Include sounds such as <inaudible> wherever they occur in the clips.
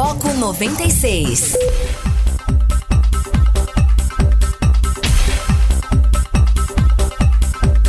Foco 96.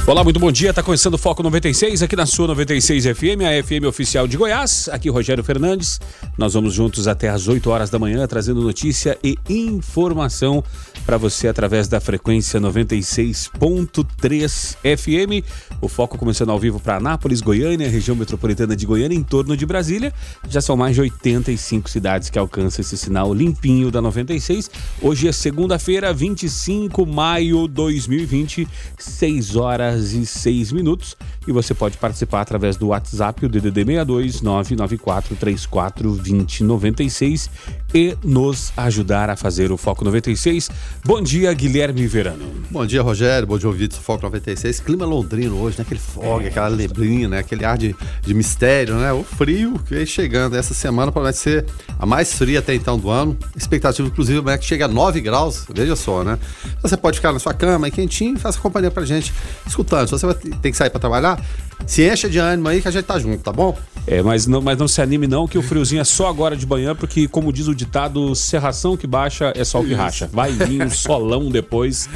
Olá, muito bom dia. Está começando o Foco 96 aqui na sua 96 FM, a FM oficial de Goiás. Aqui Rogério Fernandes. Nós vamos juntos até às 8 horas da manhã trazendo notícia e informação para você através da frequência 96.3 FM. O Foco começando ao vivo para Anápolis, Goiânia, região metropolitana de Goiânia, em torno de Brasília. Já são mais de 85 cidades que alcançam esse sinal limpinho da 96. Hoje é segunda-feira, 25 de maio de 2020, 6 horas e 6 minutos. E você pode participar através do WhatsApp, o DDD 62 994 34 2096 e nos ajudar a fazer o Foco 96. Bom dia, Guilherme Verano. Bom dia, Rogério. Bom dia, ouvidos do Foco 96. Clima londrino hoje, né? Aquele fog, é, aquela neblina, né? aquele ar de, de mistério, né? O frio que vem chegando. Essa semana promete ser a mais fria até então do ano. Expectativa, inclusive, é que chega a 9 graus. Veja só, né? Você pode ficar na sua cama aí quentinho e faça companhia pra gente escutando. Se você vai ter que sair para trabalhar, se encha de ânimo aí que a gente tá junto, tá bom? É, mas não, mas não se anime não, que o friozinho é só agora de manhã, porque como diz o ditado, serração que baixa é sol que racha. Vai vir um solão depois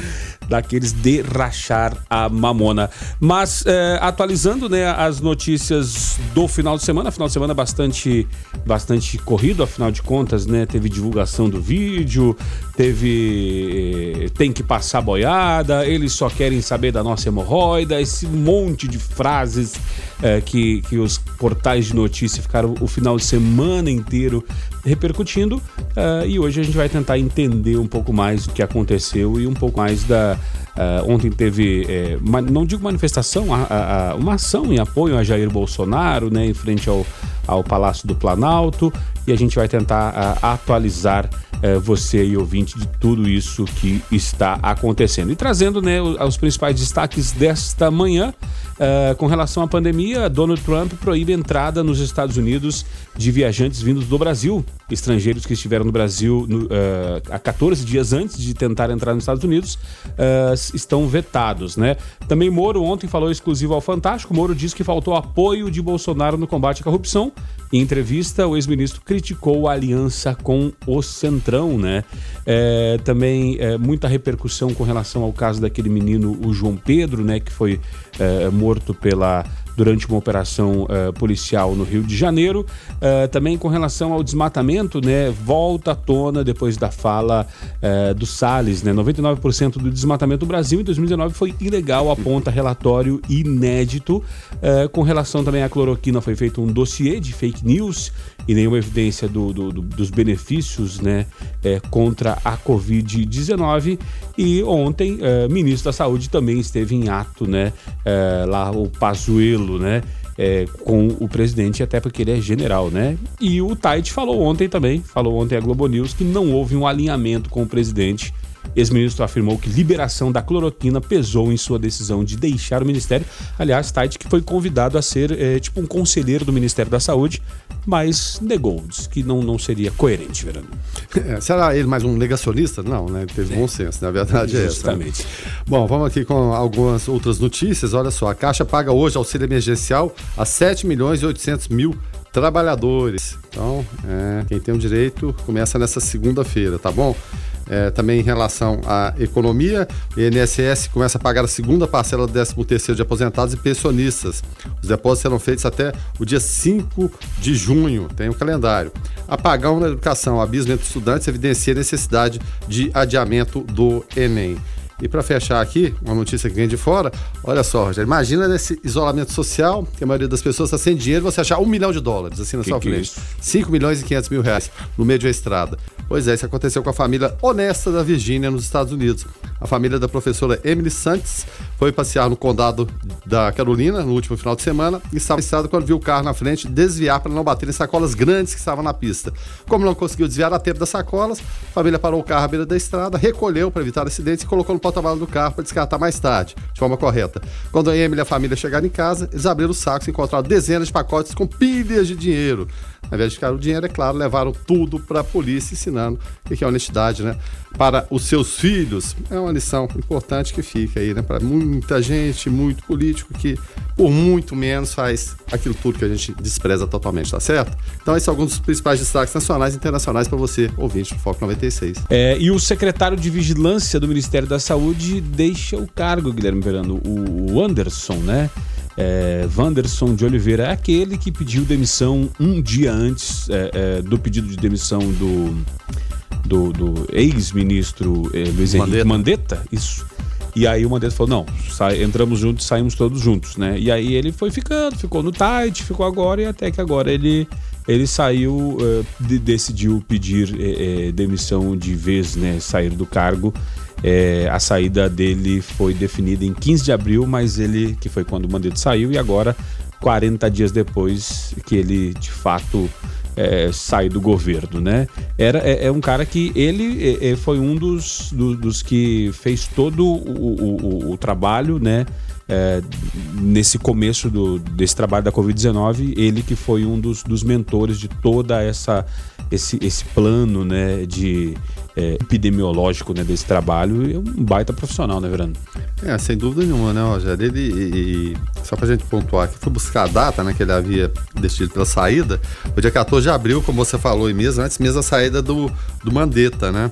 daqueles de rachar a mamona. Mas é, atualizando né, as notícias do final de semana, final de semana bastante, bastante corrido, afinal de contas, né? Teve divulgação do vídeo, teve. tem que passar boiada, eles só querem saber da nossa hemorroida, esse monte de frases é, que, que os portais de notícia ficaram o final de semana inteiro repercutindo. Uh, e hoje a gente vai tentar entender um pouco mais o que aconteceu e um pouco mais da. Uh, ontem teve, é, uma, não digo manifestação, a, a, uma ação em apoio a Jair Bolsonaro, né, em frente ao, ao Palácio do Planalto, e a gente vai tentar uh, atualizar você e ouvinte de tudo isso que está acontecendo. E trazendo né, os principais destaques desta manhã. Uh, com relação à pandemia, Donald Trump proíbe entrada nos Estados Unidos de viajantes vindos do Brasil. Estrangeiros que estiveram no Brasil no, uh, há 14 dias antes de tentar entrar nos Estados Unidos uh, estão vetados, né? Também Moro ontem falou exclusivo ao Fantástico. Moro disse que faltou apoio de Bolsonaro no combate à corrupção. Em entrevista, o ex-ministro criticou a aliança com o Centrão, né? É, também é, muita repercussão com relação ao caso daquele menino, o João Pedro, né? Que foi é, morto pela durante uma operação uh, policial no Rio de Janeiro. Uh, também com relação ao desmatamento, né, volta à tona depois da fala uh, do Salles, né, 99% do desmatamento do Brasil em 2019 foi ilegal, aponta relatório inédito. com relação também à cloroquina, foi feito um dossiê de fake news e nenhuma evidência do, do, do, dos benefícios né, é, contra a Covid-19. E ontem, o ministro da Saúde também esteve em ato, né, lá o Pazuello né? É, com o presidente, até porque ele é general, né? E o Tait falou ontem também, falou ontem a Globo News, que não houve um alinhamento com o presidente Ex-ministro afirmou que liberação da cloroquina pesou em sua decisão de deixar o ministério. Aliás, Tait que foi convidado a ser é, tipo um conselheiro do Ministério da Saúde, mas negou, disse que não, não seria coerente, Verano. <laughs> É, será ele mais um negacionista? Não, né? Teve é. bom senso, na verdade é Justamente. essa. Né? Bom, vamos aqui com algumas outras notícias. Olha só, a Caixa paga hoje auxílio emergencial a 7 milhões e 800 mil trabalhadores. Então, é, quem tem o direito começa nessa segunda-feira, tá bom? É, também em relação à economia, o INSS começa a pagar a segunda parcela do 13º de aposentados e pensionistas. Os depósitos serão feitos até o dia 5 de junho, tem o um calendário. Apagão na educação, abismo entre estudantes evidencia a necessidade de adiamento do Enem. E para fechar aqui, uma notícia que vem de fora, olha só, Rogério, imagina nesse isolamento social, que a maioria das pessoas está sem dinheiro, você achar um milhão de dólares assim na que sua que frente. É 5 milhões e 500 mil reais no meio de uma estrada. Pois é, isso aconteceu com a família honesta da Virgínia, nos Estados Unidos. A família da professora Emily Santos foi passear no condado da Carolina no último final de semana e estava estrada quando viu o carro na frente desviar para não bater em sacolas grandes que estavam na pista. Como não conseguiu desviar a tempo das sacolas, a família parou o carro à beira da estrada, recolheu para evitar acidentes e colocou no porta-malas do carro para descartar mais tarde, de forma correta. Quando a Emily e a família chegaram em casa, eles abriram os sacos e encontraram dezenas de pacotes com pilhas de dinheiro. Ao invés de ficar o dinheiro, é claro, levaram tudo para a polícia, ensinando o que é honestidade, né? Para os seus filhos, é uma lição importante que fica aí, né? Para muita gente, muito político que, por muito menos, faz aquilo tudo que a gente despreza totalmente, tá certo? Então, esses são alguns dos principais destaques nacionais e internacionais para você, ouvinte do Foco 96. É, e o secretário de Vigilância do Ministério da Saúde deixa o cargo, Guilherme Verano, o Anderson, né? É, Wanderson de Oliveira é aquele que pediu demissão um dia antes é, é, do pedido de demissão do, do, do ex-ministro é, Luiz Henrique Mandetta. Mandetta. Isso. E aí o Mandetta falou: não, sai, entramos juntos, saímos todos juntos, né? E aí ele foi ficando, ficou no tight, ficou agora, e até que agora ele, ele saiu, uh, de, decidiu pedir uh, demissão de vez, né? Sair do cargo. É, a saída dele foi definida em 15 de abril, mas ele, que foi quando o Mandetta saiu, e agora, 40 dias depois que ele de fato é, sai do governo, né? Era, é, é um cara que ele é, é foi um dos, do, dos que fez todo o, o, o trabalho, né? É, nesse começo do, desse trabalho da Covid-19, ele que foi um dos, dos mentores de toda essa esse, esse plano né, de, é, epidemiológico né, desse trabalho é um baita profissional, né, Verano? É, sem dúvida nenhuma, né, Rogério? Ele, e, e, só pra gente pontuar aqui, foi buscar a data né, que ele havia decidido pela saída, o dia 14 de abril, como você falou aí mesmo, antes mesmo da saída do, do Mandetta, né?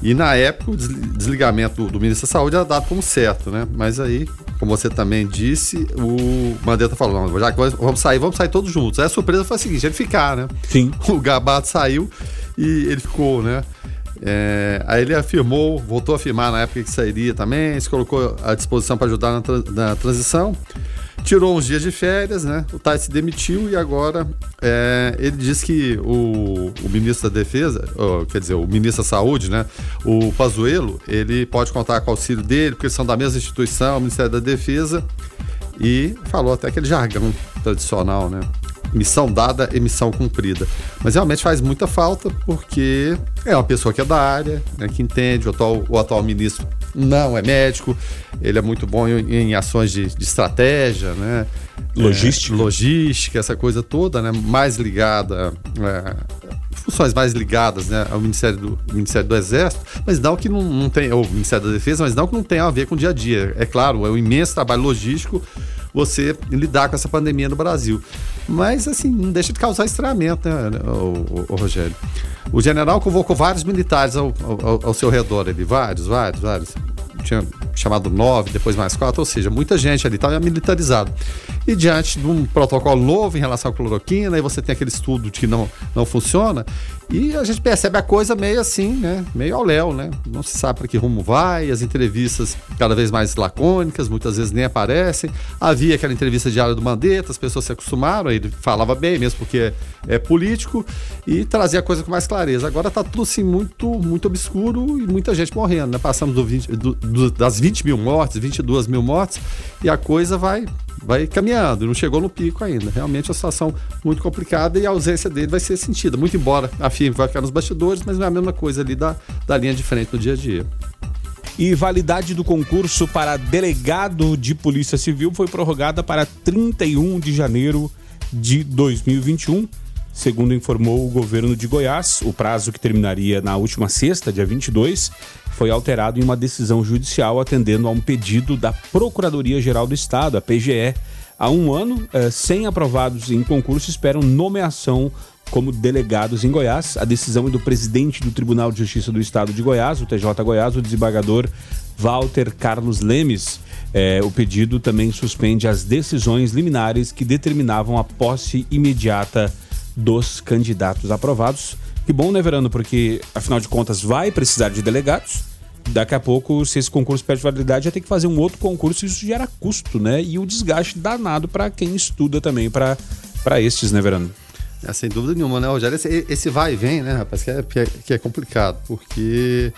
E na época o desligamento do, do, ministro da Saúde era dado como certo, né? Mas aí, como você também disse, o Mandetta falou: já que vamos sair, vamos sair todos juntos. Aí a surpresa foi a seguinte: ele ficar, né? Sim. <laughs> O Gabato saiu e ele ficou, né? É, aí ele afirmou, voltou a afirmar na época que sairia também, se colocou à disposição para ajudar na, tra na, transição. Tirou uns dias de férias, né? O Tais se demitiu e agora é, ele diz que o, o ministro da Defesa, quer dizer, o ministro da Saúde, né? O Pazuello, ele pode contar com o auxílio dele, porque eles são da mesma instituição, o Ministério da Defesa, e falou até aquele jargão tradicional, né? Missão dada e missão cumprida. Mas realmente faz muita falta porque é uma pessoa que é da área, né, que entende. O atual, o atual ministro não é médico, ele é muito bom em, em ações de, de, estratégia, né? Logística. É, logística, essa coisa toda, né? Mais ligada. É, funções mais ligadas né, ao Ministério do, Ministério do Exército, mas não que não, não tem, ou Ministério da Defesa, mas não que não tenha a ver com o dia a dia. É claro, é um imenso trabalho logístico você lidar com essa pandemia no Brasil. Mas, assim, não deixa de causar estranhamento, né, o, o, o Rogério? O general convocou vários militares ao, ao, ao seu redor ali, vários, vários, vários tinha chamado nove, depois mais quatro, ou seja, muita gente ali estava militarizado. E diante de um protocolo novo em relação à cloroquina, aí você tem aquele estudo que não, não funciona, e a gente percebe a coisa meio assim, né? Meio ao léu, né? Não se sabe para que rumo vai, as entrevistas cada vez mais lacônicas, muitas vezes nem aparecem. Havia aquela entrevista diária do Mandetta, as pessoas se acostumaram, ele falava bem mesmo porque é, político e trazia a coisa com mais clareza. Agora está tudo assim muito, muito obscuro e muita gente morrendo, né? Passamos do 20, do, do, das 20 mil mortes, 22 mil mortes e a coisa vai vai caminhando, não chegou no pico ainda. Realmente é uma situação muito complicada e a ausência dele vai ser sentida. Muito embora a firme vai ficar nos bastidores, mas não é a mesma coisa ali da, da linha de frente no dia a dia. E validade do concurso para delegado de Polícia Civil foi prorrogada para 31 de janeiro de 2021. Segundo informou o governo de Goiás, o prazo que terminaria na última sexta, dia 22, foi alterado em uma decisão judicial atendendo a um pedido da Procuradoria-Geral do Estado, a PGE. Há um ano, eh, 100 aprovados em concurso esperam nomeação como delegados em Goiás. A decisão é do presidente do Tribunal de Justiça do Estado de Goiás, o TJ Goiás, o desembargador Walter Carlos Lemes. É, o pedido também suspende as decisões liminares que determinavam a posse imediata dos candidatos aprovados. Que bom, né, Verano? Porque, afinal de contas, vai precisar de delegados. Daqui a pouco, se esse concurso perde validade, já tem que fazer um outro concurso e isso gera custo, né? E o desgaste danado para quem estuda também para estes, né, Verano? É, sem dúvida nenhuma, né, Rogério? Esse, esse vai e vem, né, rapaz, que é, que é complicado, porque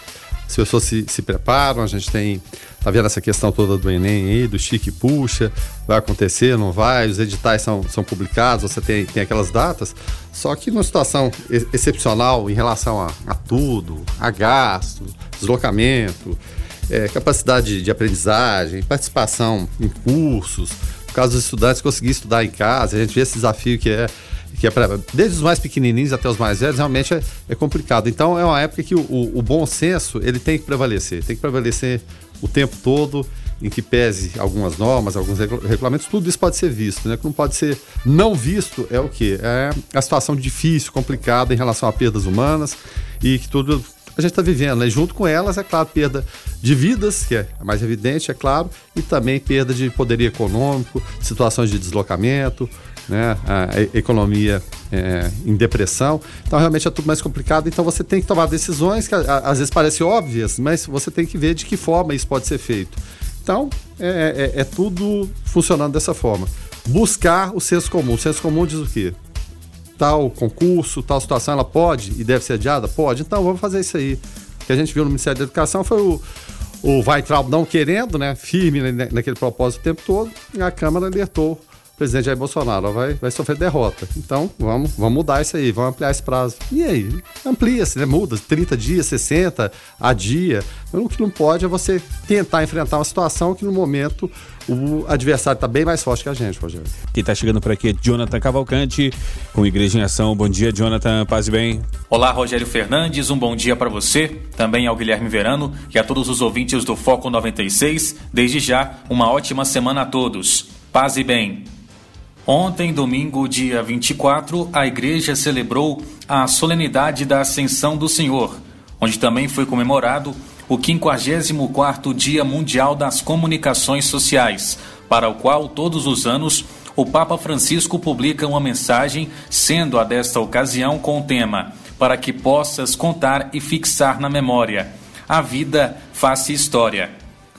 as pessoas se, se preparam, a gente tem. Tá vendo essa questão toda do Enem aí, do chique puxa, vai acontecer, não vai, os editais são, são publicados, você tem, tem aquelas datas, só que numa situação excepcional em relação a, a tudo, a gasto, deslocamento, é, capacidade de aprendizagem, participação em cursos, por causa dos estudantes conseguir estudar em casa, a gente vê esse desafio que é que é para desde os mais pequenininhos até os mais velhos, realmente é, é complicado. Então é uma época que o, o, o, bom senso ele tem que prevalecer, tem que prevalecer o tempo todo, em que pese algumas normas, alguns regulamentos, tudo isso pode ser visto, né? O que não pode ser não visto é o que? É a situação difícil, complicada em relação a perdas humanas e que tudo a gente está vivendo, né? Junto com elas, é claro, perda de vidas, que é mais evidente, é claro, e também perda de poderio econômico, situações de deslocamento, né? a economia é, em depressão. Então, realmente é tudo mais complicado. Então, você tem que tomar decisões que às vezes parecem óbvias, mas você tem que ver de que forma isso pode ser feito. Então, é, é, é tudo funcionando dessa forma. Buscar o senso comum. O senso comum diz o quê? Tal concurso, tal situação, ela pode e deve ser adiada? Pode. Então, vamos fazer isso aí. O que a gente viu no Ministério da Educação foi o, o Weitraub não querendo, né, firme naquele propósito o tempo todo, a Câmara alertou presidente Jair Bolsonaro vai, vai sofrer derrota. Então, vamos, vamos mudar isso aí, vamos ampliar esse prazo. E aí? Amplia-se, né? Muda, 30 dias, 60, a dia. Então, o que não pode é você tentar enfrentar uma situação que no momento o adversário está bem mais forte que a gente, Rogério. Quem está chegando por aqui é Jonathan Cavalcante, com Igreja em Ação. Bom dia, Jonathan. Paz e bem. Olá, Rogério Fernandes. Um bom dia para você, também ao Guilherme Verano e a todos os ouvintes do Foco 96. Desde já, uma ótima semana a todos. Paz e bem. Ontem, domingo, dia 24, a igreja celebrou a solenidade da Ascensão do Senhor, onde também foi comemorado o 54º Dia Mundial das Comunicações Sociais, para o qual todos os anos o Papa Francisco publica uma mensagem, sendo a desta ocasião com o tema Para que possas contar e fixar na memória. A vida faz história.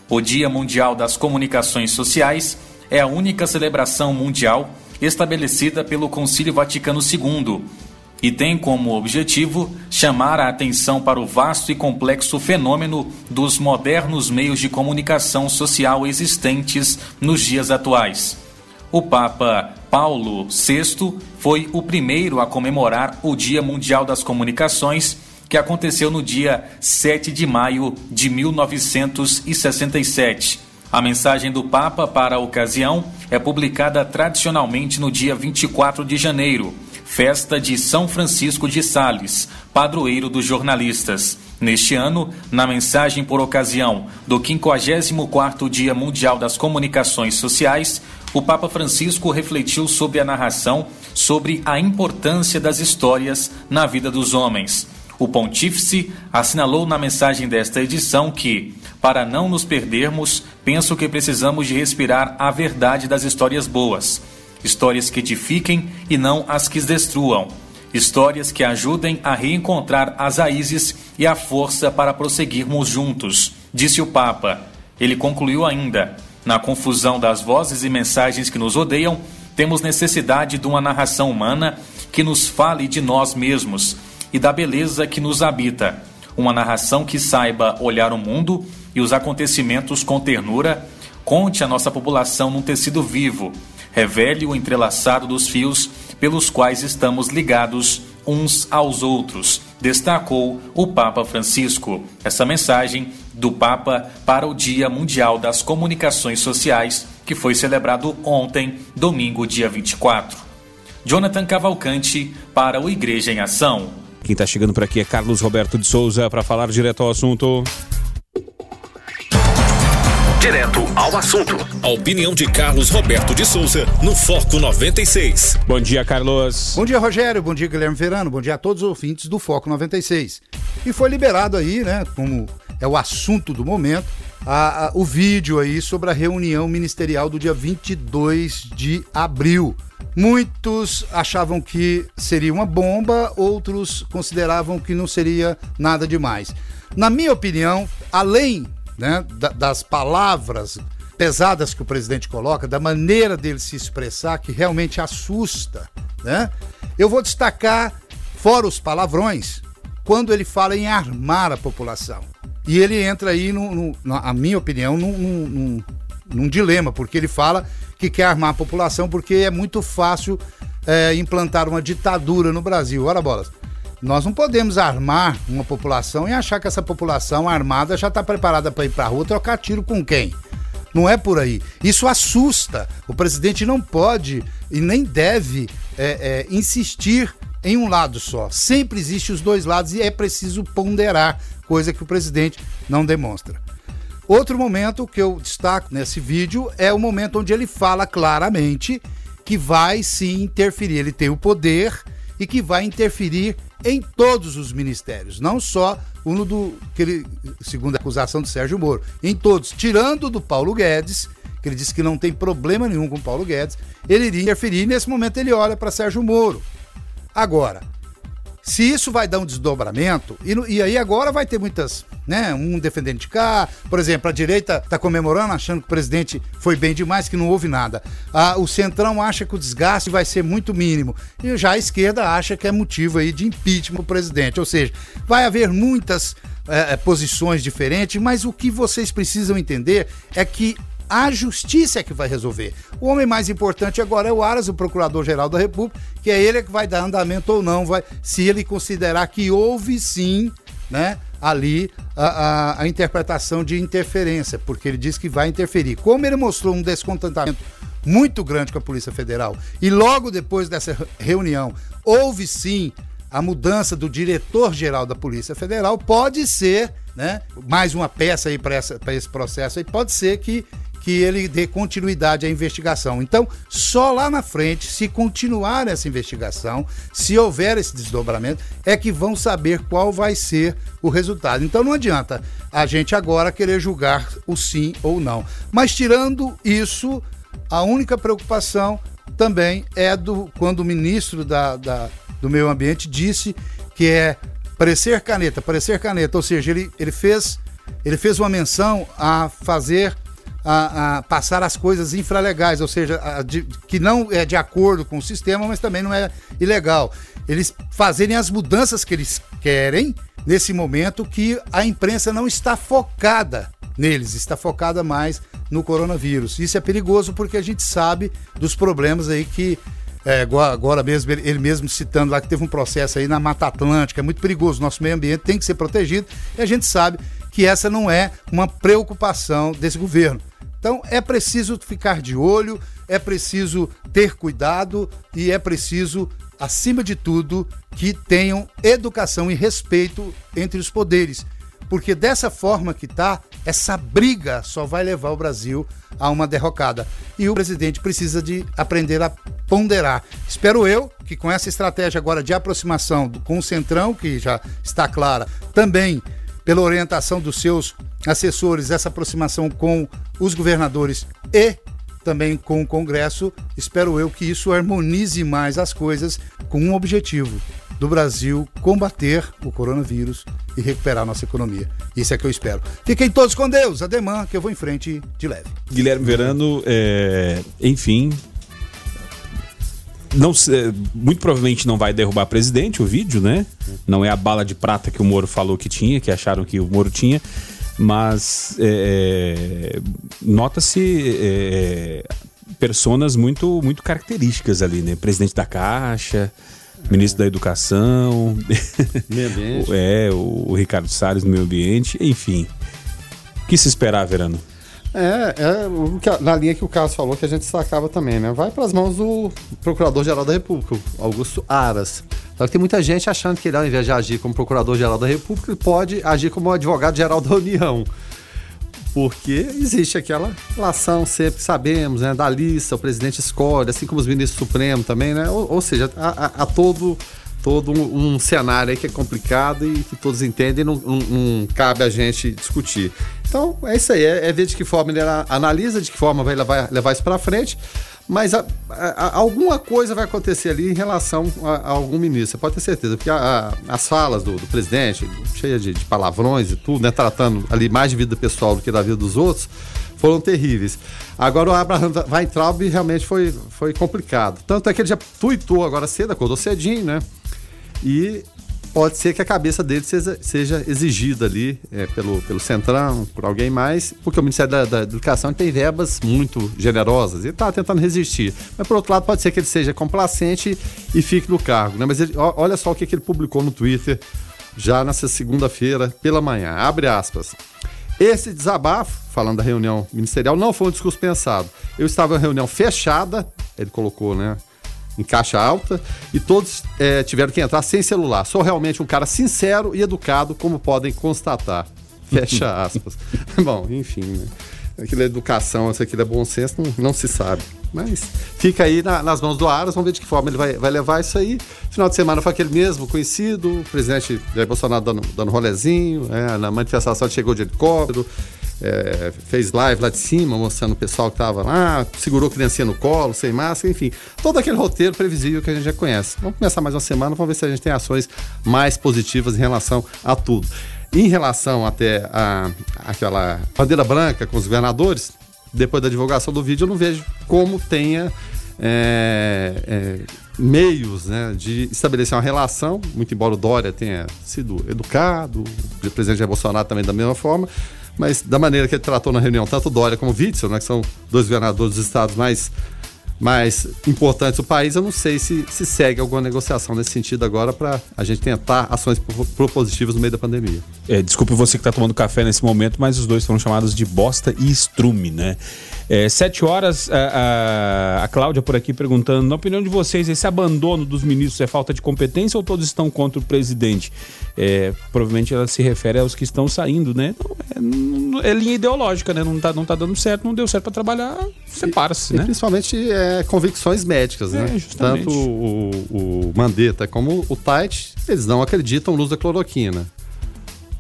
O Dia Mundial das Comunicações Sociais é a única celebração mundial estabelecida pelo Concílio Vaticano II e tem como objetivo chamar a atenção para o vasto e complexo fenômeno dos modernos meios de comunicação social existentes nos dias atuais. O Papa Paulo VI foi o primeiro a comemorar o Dia Mundial das Comunicações, que aconteceu no dia 7 de maio de 1967 a mensagem do Papa para a ocasião é publicada tradicionalmente no dia 24 de janeiro, festa de São Francisco de Sales, padroeiro dos jornalistas. Neste ano, na mensagem por ocasião do 54º Dia Mundial das Comunicações Sociais, o Papa Francisco refletiu sobre a narração sobre a importância das histórias na vida dos homens. O pontífice assinalou na mensagem desta edição que, para não nos perdermos, penso que precisamos de respirar a verdade das histórias boas, histórias que edifiquem e não as que destruam, histórias que ajudem a reencontrar as raízes e a força para prosseguirmos juntos, disse o Papa. Ele concluiu ainda: na confusão das vozes e mensagens que nos odeiam, temos necessidade de uma narração humana que nos fale de nós mesmos e da beleza que nos habita. Uma narração que saiba olhar o mundo e os acontecimentos com ternura, conte a nossa população num tecido vivo, revele o entrelaçado dos fios pelos quais estamos ligados uns aos outros, destacou o Papa Francisco. Essa mensagem do Papa para o Dia Mundial das Comunicações Sociais, que foi celebrado ontem, domingo, dia 24. Jonathan Cavalcante para o Igreja em Ação. Quem está chegando por aqui é Carlos Roberto de Souza para falar direto ao assunto. Direto ao assunto. A opinião de Carlos Roberto de Souza no Foco 96. Bom dia, Carlos. Bom dia, Rogério. Bom dia, Guilherme Verano. Bom dia a todos os ouvintes do Foco 96. E foi liberado aí, né, como é o assunto do momento, a, a, o vídeo aí sobre a reunião ministerial do dia 22 de abril Muitos achavam que seria uma bomba, outros consideravam que não seria nada demais. Na minha opinião, além né, das palavras pesadas que o presidente coloca, da maneira dele se expressar, que realmente assusta, né? Eu vou destacar, fora os palavrões, quando ele fala em armar a população. E ele entra aí, no, no na minha opinião, num, num, num dilema, porque ele fala que quer armar a população porque é muito fácil é, implantar uma ditadura no Brasil. Ora, bolas. Nós não podemos armar uma população e achar que essa população armada já está preparada para ir para a rua trocar tiro com quem? Não é por aí. Isso assusta. O presidente não pode e nem deve é, é, insistir em um lado só. Sempre existe os dois lados e é preciso ponderar, coisa que o presidente não demonstra. Outro momento que eu destaco nesse vídeo é o momento onde ele fala claramente que vai sim interferir. Ele tem o poder e que vai interferir em todos os ministérios, não só um do segundo a acusação do Sérgio Moro, em todos, tirando do Paulo Guedes, que ele disse que não tem problema nenhum com o Paulo Guedes, ele iria interferir. Nesse momento ele olha para Sérgio Moro. Agora, se isso vai dar um desdobramento, e, e, aí agora vai ter muitas, né? Um defendendo de cá, por exemplo, a direita está comemorando, achando que o presidente foi bem demais, que não houve nada. Ah, o Centrão acha que o desgaste vai ser muito mínimo. E já a esquerda acha que é motivo aí de impeachment o presidente. Ou seja, vai haver muitas é, posições diferentes, mas o que vocês precisam entender é que a justiça é que vai resolver. O homem mais importante agora é o Aras, o Procurador-Geral da República, que é ele que vai dar andamento ou não, vai, se ele considerar que houve sim, né, ali a, a, a interpretação de interferência, porque ele diz que vai interferir. Como ele mostrou um descontentamento muito grande com a Polícia Federal e logo depois dessa reunião houve sim a mudança do diretor-geral da Polícia Federal, pode ser, né, mais uma peça aí para esse processo aí, pode ser que que ele dê continuidade à investigação. Então, só lá na frente, se continuar essa investigação, se houver esse desdobramento, é que vão saber qual vai ser o resultado. Então, não adianta a gente agora querer julgar o sim ou não. Mas, tirando isso, a única preocupação também é do quando o ministro da, da do Meio Ambiente disse que é parecer caneta, parecer caneta, ou seja, ele, ele fez ele fez uma menção a fazer a, a passar as coisas infralegais, ou seja, a, de, que não é de acordo com o sistema, mas também não é ilegal. Eles fazerem as mudanças que eles querem nesse momento que a imprensa não está focada neles, está focada mais no coronavírus. Isso é perigoso porque a gente sabe dos problemas aí que é, agora mesmo, ele mesmo citando lá que teve um processo aí na Mata Atlântica, é muito perigoso. Nosso meio ambiente tem que ser protegido e a gente sabe que essa não é uma preocupação desse governo. Então é preciso ficar de olho, é preciso ter cuidado e é preciso, acima de tudo, que tenham educação e respeito entre os poderes. Porque dessa forma que está, essa briga só vai levar o Brasil a uma derrocada. E o presidente precisa de aprender a ponderar. Espero eu que com essa estratégia agora de aproximação com o Centrão, que já está clara, também pela orientação dos seus assessores, essa aproximação com os governadores e também com o Congresso, espero eu que isso harmonize mais as coisas com um objetivo do Brasil combater o coronavírus e recuperar nossa economia. Isso é que eu espero. Fiquem todos com Deus, ademã, que eu vou em frente de leve. Guilherme Verano, é, enfim, não, muito provavelmente não vai derrubar presidente o vídeo, né? Não é a bala de prata que o Moro falou que tinha, que acharam que o Moro tinha, mas é, é nota-se é, personas muito, muito características ali, né? Presidente da Caixa, ministro da Educação, meio ambiente. <laughs> é, o, o Ricardo Salles no meio ambiente, enfim. O que se esperar, Verano? É, é na linha que o Carlos falou que a gente sacava também, né? Vai para as mãos do Procurador-Geral da República, Augusto Aras. Só que tem muita gente achando que ele, ao invés de agir como Procurador-Geral da República, ele pode agir como Advogado-Geral da União. Porque existe aquela relação, sempre sabemos, né? Da lista, o presidente escolhe, assim como os ministros supremos também, né? Ou, ou seja, há, todo todo um, um, cenário aí que é complicado e que todos entendem, não, não, não cabe a gente discutir. Então, é isso aí, é, é, ver de que forma ele analisa, de que forma vai levar, levar isso para frente, mas a, a, alguma coisa vai acontecer ali em relação a, a algum ministro, você pode ter certeza, porque as falas do, do presidente, cheias de, de, palavrões e tudo, né, tratando ali mais de vida pessoal do que da vida dos outros, foram terríveis. Agora o Abraham Weintraub realmente foi, foi complicado. Tanto é que ele já tuitou agora cedo, acordou cedinho, né? E pode ser que a cabeça dele seja, seja exigida ali é, pelo, pelo Centrão, por alguém mais, porque o Ministério da, da Educação tem verbas muito generosas e está tentando resistir. Mas, por outro lado, pode ser que ele seja complacente e fique no cargo. Né? Mas ele, olha só o que, que ele publicou no Twitter já nessa segunda-feira pela manhã. Abre aspas. Esse desabafo, falando da reunião ministerial, não foi um discurso pensado. Eu estava em uma reunião fechada, ele colocou, né? Em caixa alta e todos é, tiveram que entrar sem celular. Sou realmente um cara sincero e educado, como podem constatar. <laughs> Fecha aspas. <laughs> Bom, enfim, né? Aquilo é educação, aquilo é bom senso, não, não se sabe. Mas fica aí na, nas mãos do Aras, vamos ver de que forma ele vai, vai levar isso aí. Final de semana foi aquele mesmo, conhecido, o presidente Jair Bolsonaro dando, dando rolezinho, é, na manifestação chegou de helicóptero, é, fez live lá de cima, mostrando o pessoal que estava lá, segurou criancinha no colo, sem máscara, enfim. Todo aquele roteiro previsível que a gente já conhece. Vamos começar mais uma semana, vamos ver se a gente tem ações mais positivas em relação a tudo. Em relação até a aquela bandeira branca com os governadores, depois da divulgação do vídeo, eu não vejo como tenha é, é, meios né, de estabelecer uma relação, muito embora o Dória tenha sido educado, o presidente Jair Bolsonaro também da mesma forma, mas da maneira que ele tratou na reunião, tanto Dória como Witzel, né, que são dois governadores dos estados mais mais importantes do país, eu não sei se, se segue alguma negociação nesse sentido agora para a gente tentar ações propositivas no meio da pandemia. É, desculpe você que está tomando café nesse momento, mas os dois foram chamados de bosta e estrume, né? É, sete horas, a, a, a Cláudia por aqui perguntando, na opinião de vocês, esse abandono dos ministros é falta de competência ou todos estão contra o presidente? É, provavelmente ela se refere aos que estão saindo, né? Não, é, é, linha ideológica, né? Não tá, não tá dando certo, não deu certo para trabalhar, separa-se, né? principalmente é, convicções médicas, né? É, Tanto o, o Mandetta como o Tait, eles não acreditam no uso da cloroquina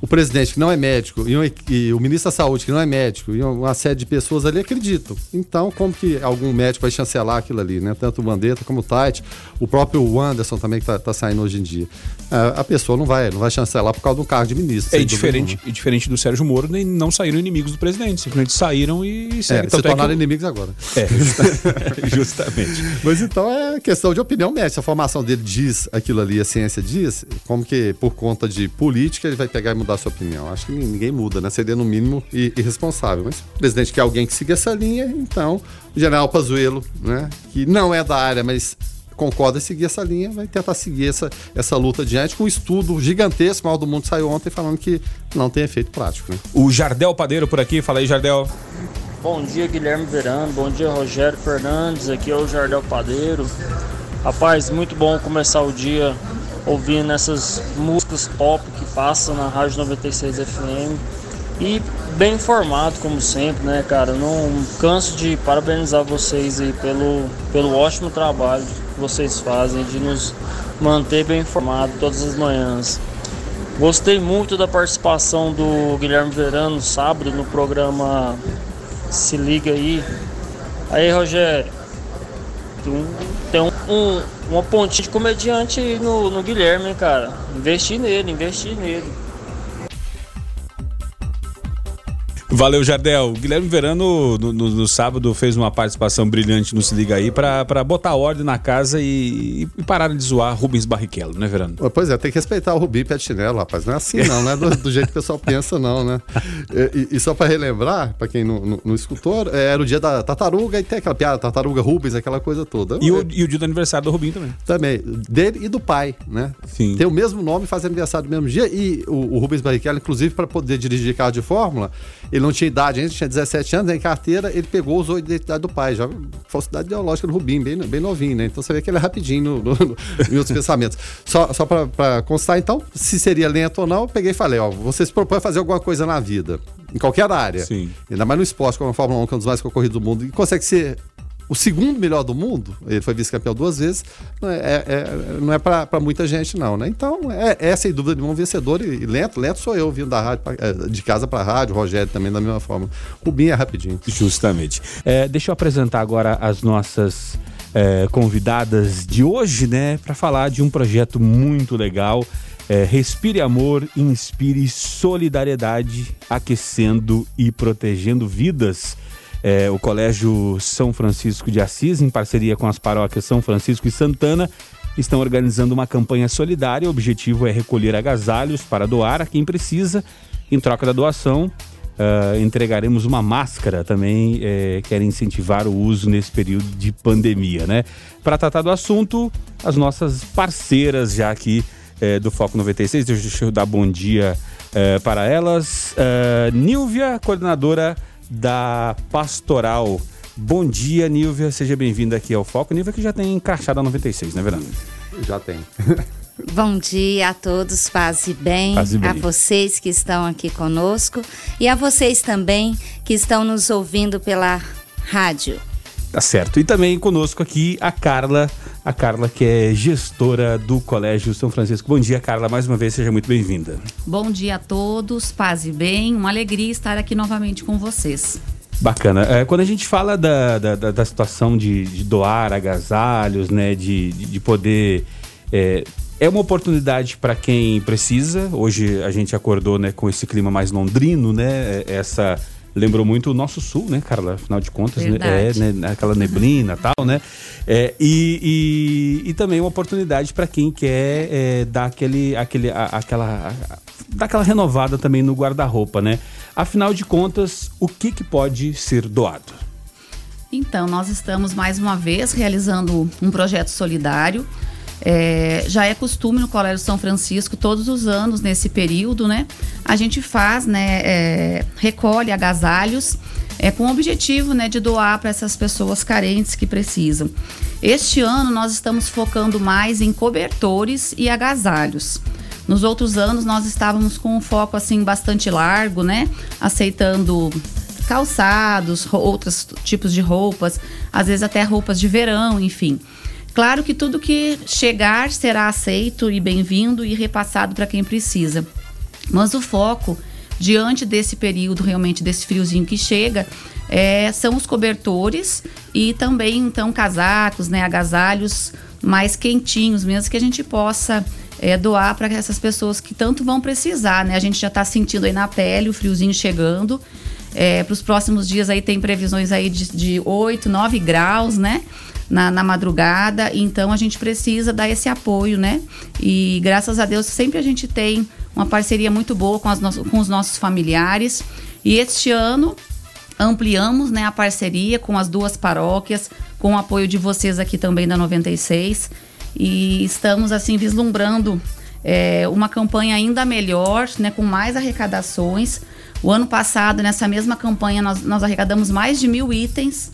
o presidente que não é médico e, um, e, o ministro da saúde que não é médico e uma série de pessoas ali acreditam. Então, como que algum médico vai chancelar aquilo ali, né? Tanto o Mandetta como o Tait, o próprio Anderson também que está tá saindo hoje em dia. A, a, pessoa não vai, não vai chancelar por causa do cargo de ministro. É diferente, e diferente do Sérgio Moro, nem não saíram inimigos do presidente, simplesmente saíram e é, se tornaram é inimigos agora. É, <laughs> <laughs> justamente. Mas então é questão de opinião médica. A formação dele diz aquilo ali, a ciência diz, como que por conta de política ele vai pegar e mudar mudar sua opinião. Acho que ninguém muda, né? Seria no mínimo irresponsável. Mas o presidente quer alguém que siga essa linha, então o general Pazuello, né? Que não é da área, mas concorda em seguir essa linha, vai tentar seguir essa, essa luta adiante com um estudo gigantesco. O Mal do Mundo saiu ontem falando que não tem efeito prático. Né? O Jardel Padeiro por aqui, fala aí, Jardel. Bom dia, Guilherme Verano. Bom dia, Rogério Fernandes. Aqui é o Jardel Padeiro. Rapaz, muito bom começar o dia ouvindo essas músicas pop que passam na Rádio 96 FM. E bem informado, como sempre, né, cara? Não canso de parabenizar vocês aí pelo, pelo ótimo trabalho vocês fazem de nos manter bem informado todas as manhãs. Gostei muito da participação do Guilherme Verano sábado no programa Se Liga aí. Aí, Rogério, tem um, um uma pontinha de comediante no, no Guilherme, cara. Investir nele, investir nele. Valeu, Jardel. Guilherme Verano, no, no, no, sábado, fez uma participação brilhante no Se Liga Aí para botar ordem na casa e, e, parar de zoar Rubens Barrichello, né, Verano? Pois é, tem que respeitar o de Chinelo, rapaz. Não é assim, não, não é do, do jeito que o pessoal pensa, não, né? E, e só para relembrar, para quem não, não, não, escutou, é, era o dia da tartaruga e tem aquela piada, tartaruga Rubens, aquela coisa toda. E, o, e o dia do aniversário do Rubim também. Também. Dele e do pai, né? Sim. Tem o mesmo nome, faz aniversário no mesmo dia. E o, o Rubens Barrichello, inclusive, para poder dirigir carro de Fórmula, ele não tinha idade ainda, tinha 17 anos, em carteira, ele pegou, usou a identidade do pai, já falsidade ideológica do Rubim, bem, bem novinho, né? Então você vê que ele é rapidinho no, no, no, em outros pensamentos. Só, só para constar, então, se seria lento ou não, eu peguei e falei, ó, você se propõe a fazer alguma coisa na vida, em qualquer área, Sim. ainda mais no esporte, como a Fórmula 1, que é um dos mais concorridos do mundo, e consegue ser o segundo melhor do mundo, ele foi vice-campeão duas vezes, não é, é, é não é para muita gente, não, né? Então, é, é sem dúvida nenhuma um vencedor e, e, lento, lento sou eu vindo da rádio, pra, é, de casa para rádio, Rogério também da mesma forma. Rubinho é rapidinho. Justamente. É, deixa eu apresentar agora as nossas convidadas de hoje, né, para falar de um projeto muito legal. É, respire amor, inspire solidariedade, aquecendo e protegendo vidas é, o Colégio São Francisco de Assis, em parceria com as paróquias São Francisco e Santana, estão organizando uma campanha solidária. O objetivo é recolher agasalhos para doar a quem precisa. Em troca da doação, uh, entregaremos uma máscara também. É, querem incentivar o uso nesse período de pandemia, né? Para tratar do assunto, as nossas parceiras já aqui é, do Foco 96, deixa eu dar bom dia é, para elas. Uh, Nilvia, coordenadora da Pastoral Bom dia, Nilvia. Seja bem-vinda aqui ao Foco. Nilvia que já tem encaixada 96, não é verdade? Já tem. <laughs> Bom dia a todos, paz e bem, Paz e bem. a vocês que estão aqui conosco e a vocês também que estão nos ouvindo pela rádio. Tá certo. E também conosco aqui a Carla, a Carla que é gestora do Colégio São Francisco. Bom dia, Carla. Mais uma vez, seja muito bem-vinda. Bom dia a todos, paz e bem. Uma alegria estar aqui novamente com vocês. Bacana. É, quando a gente fala da, da, da- situação de, de doar agasalhos, né, de, de, de poder. É, é uma oportunidade para quem precisa. Hoje a gente acordou né, com esse clima mais londrino, né? é, Essa. Lembrou muito o nosso sul, né, Carla? Afinal de contas, né, é, Verdade. né, aquela neblina e tal, né? É, e, e, e também uma oportunidade para quem quer é, dar aquele, aquele, a- aquela, a- dar aquela renovada também no guarda-roupa, né? Afinal de contas, o que, que pode ser doado? Então, nós estamos mais uma vez realizando um projeto solidário. É, já é costume no Colégio São Francisco, todos os anos, nesse período, né? A gente faz, né? é, recolhe agasalhos é, com o objetivo né, de doar para essas pessoas carentes que precisam. Este ano nós estamos focando mais em cobertores e agasalhos. Nos outros anos nós estávamos com um foco assim bastante largo, né? Aceitando calçados, ro- outros tipos de roupas, às vezes até roupas de verão, enfim. Claro que tudo que chegar será aceito e bem-vindo e repassado para quem precisa. Mas o foco, diante desse período, realmente desse friozinho que chega, é, são os cobertores e também, então, casacos, né, agasalhos mais quentinhos mesmo, que a gente possa é, doar para essas pessoas que tanto vão precisar, né? A gente já está sentindo aí na pele o friozinho chegando. para os próximos dias aí tem previsões aí de, de 8, 9 graus, né? Na, na madrugada, então a gente precisa dar esse apoio, né? E graças a Deus sempre a gente tem uma parceria muito boa com, no- com os nossos familiares. E este ano ampliamos né, a parceria com as duas paróquias, com o apoio de vocês aqui também da 96. E estamos assim vislumbrando é, uma campanha ainda melhor, né, com mais arrecadações. O ano passado, nessa mesma campanha, nós, nós arrecadamos mais de mil itens.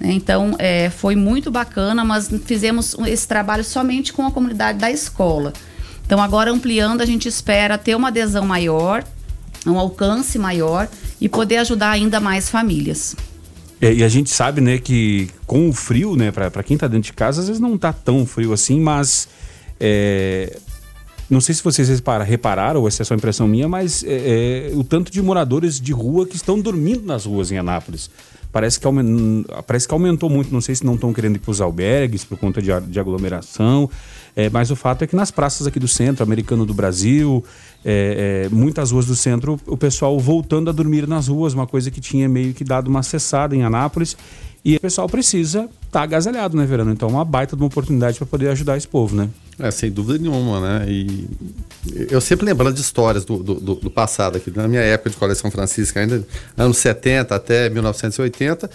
Né, Então, é, foi muito bacana, mas fizemos esse trabalho somente com a comunidade da escola. Então, agora ampliando, a gente espera ter uma adesão maior, um alcance maior e poder ajudar ainda mais famílias. É, e a gente sabe, né, que com o frio, né, pra quem tá dentro de casa, às vezes não tá tão frio assim, mas. é, não sei se vocês repara- repararam, ou se é só impressão minha, mas é, é, o tanto de moradores de rua que estão dormindo nas ruas em Anápolis. Parece que, parece que aumentou muito. Não sei se não estão querendo ir para os albergues por conta de, de aglomeração. é, mas o fato é que nas praças aqui do centro, americano do Brasil, é, é, muitas ruas do centro, o pessoal voltando a dormir nas ruas, uma coisa que tinha meio que dado uma cessada em Anápolis. E o pessoal precisa estar agasalhado, né, Verano? Então uma baita de uma oportunidade para poder ajudar esse povo, né? É, sem dúvida nenhuma, né? E eu sempre lembrando de histórias do, do, do- do passado aqui. Na minha época de Colégio São ainda anos 70 até 1980,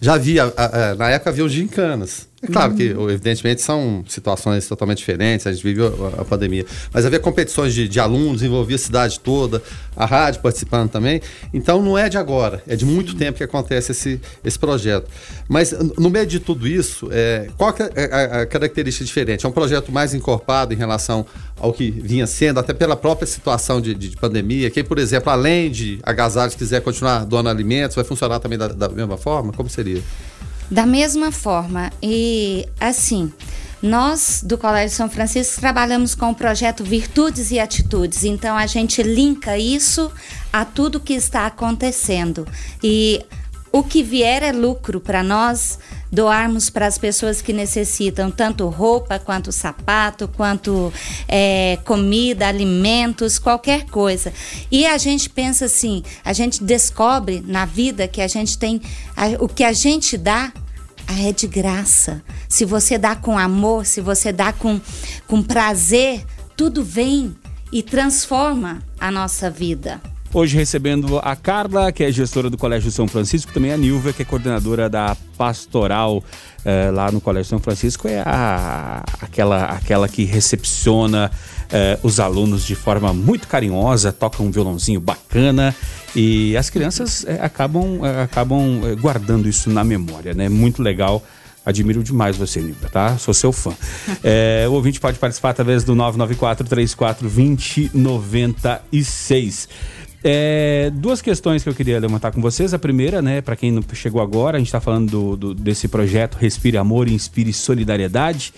já havia, na época havia os gincanas. É claro que, evidentemente, são situações totalmente diferentes, a gente vive a, a pandemia. Mas havia competições de, de alunos, envolvia a cidade toda, a rádio participando também. Então não é de agora, é de muito tempo que acontece esse, esse projeto. Mas no meio de tudo isso, é, qual que é a, a característica diferente? É um projeto mais encorpado em relação ao que vinha sendo, até pela própria situação de, de- de pandemia. Quem, por exemplo, além de agasalhos, quiser continuar doando alimentos, vai funcionar também da, da mesma forma? Como seria? Da mesma forma, e assim, nós do Colégio São Francisco trabalhamos com o projeto Virtudes e Atitudes, então a gente linka isso a tudo que está acontecendo. E o que vier é lucro para nós doarmos para as pessoas que necessitam tanto roupa, quanto sapato, quanto é, comida, alimentos, qualquer coisa. E a gente pensa assim, a gente descobre na vida que a gente tem a- o que a gente dá é de graça. Se você dá com amor, se você dá com, com prazer, tudo vem e transforma a nossa vida. Hoje recebendo a Carla, que é gestora do Colégio São Francisco, também a Nilva, que é coordenadora da pastoral eh, lá no Colégio São Francisco, é a, aquela, aquela que recepciona eh, os alunos de forma muito carinhosa, tocam um violãozinho bacana e as crianças eh, acabam, acabam guardando isso na memória, né? Muito legal. Admiro demais você, Nilda, tá? Sou seu fã. É, <laughs> o ouvinte pode participar através do 994 34 2096. É, duas questões que eu queria levantar com vocês. A primeira, né, para quem não chegou agora, a gente está falando do, do, desse projeto Respire Amor, Inspire Solidariedade,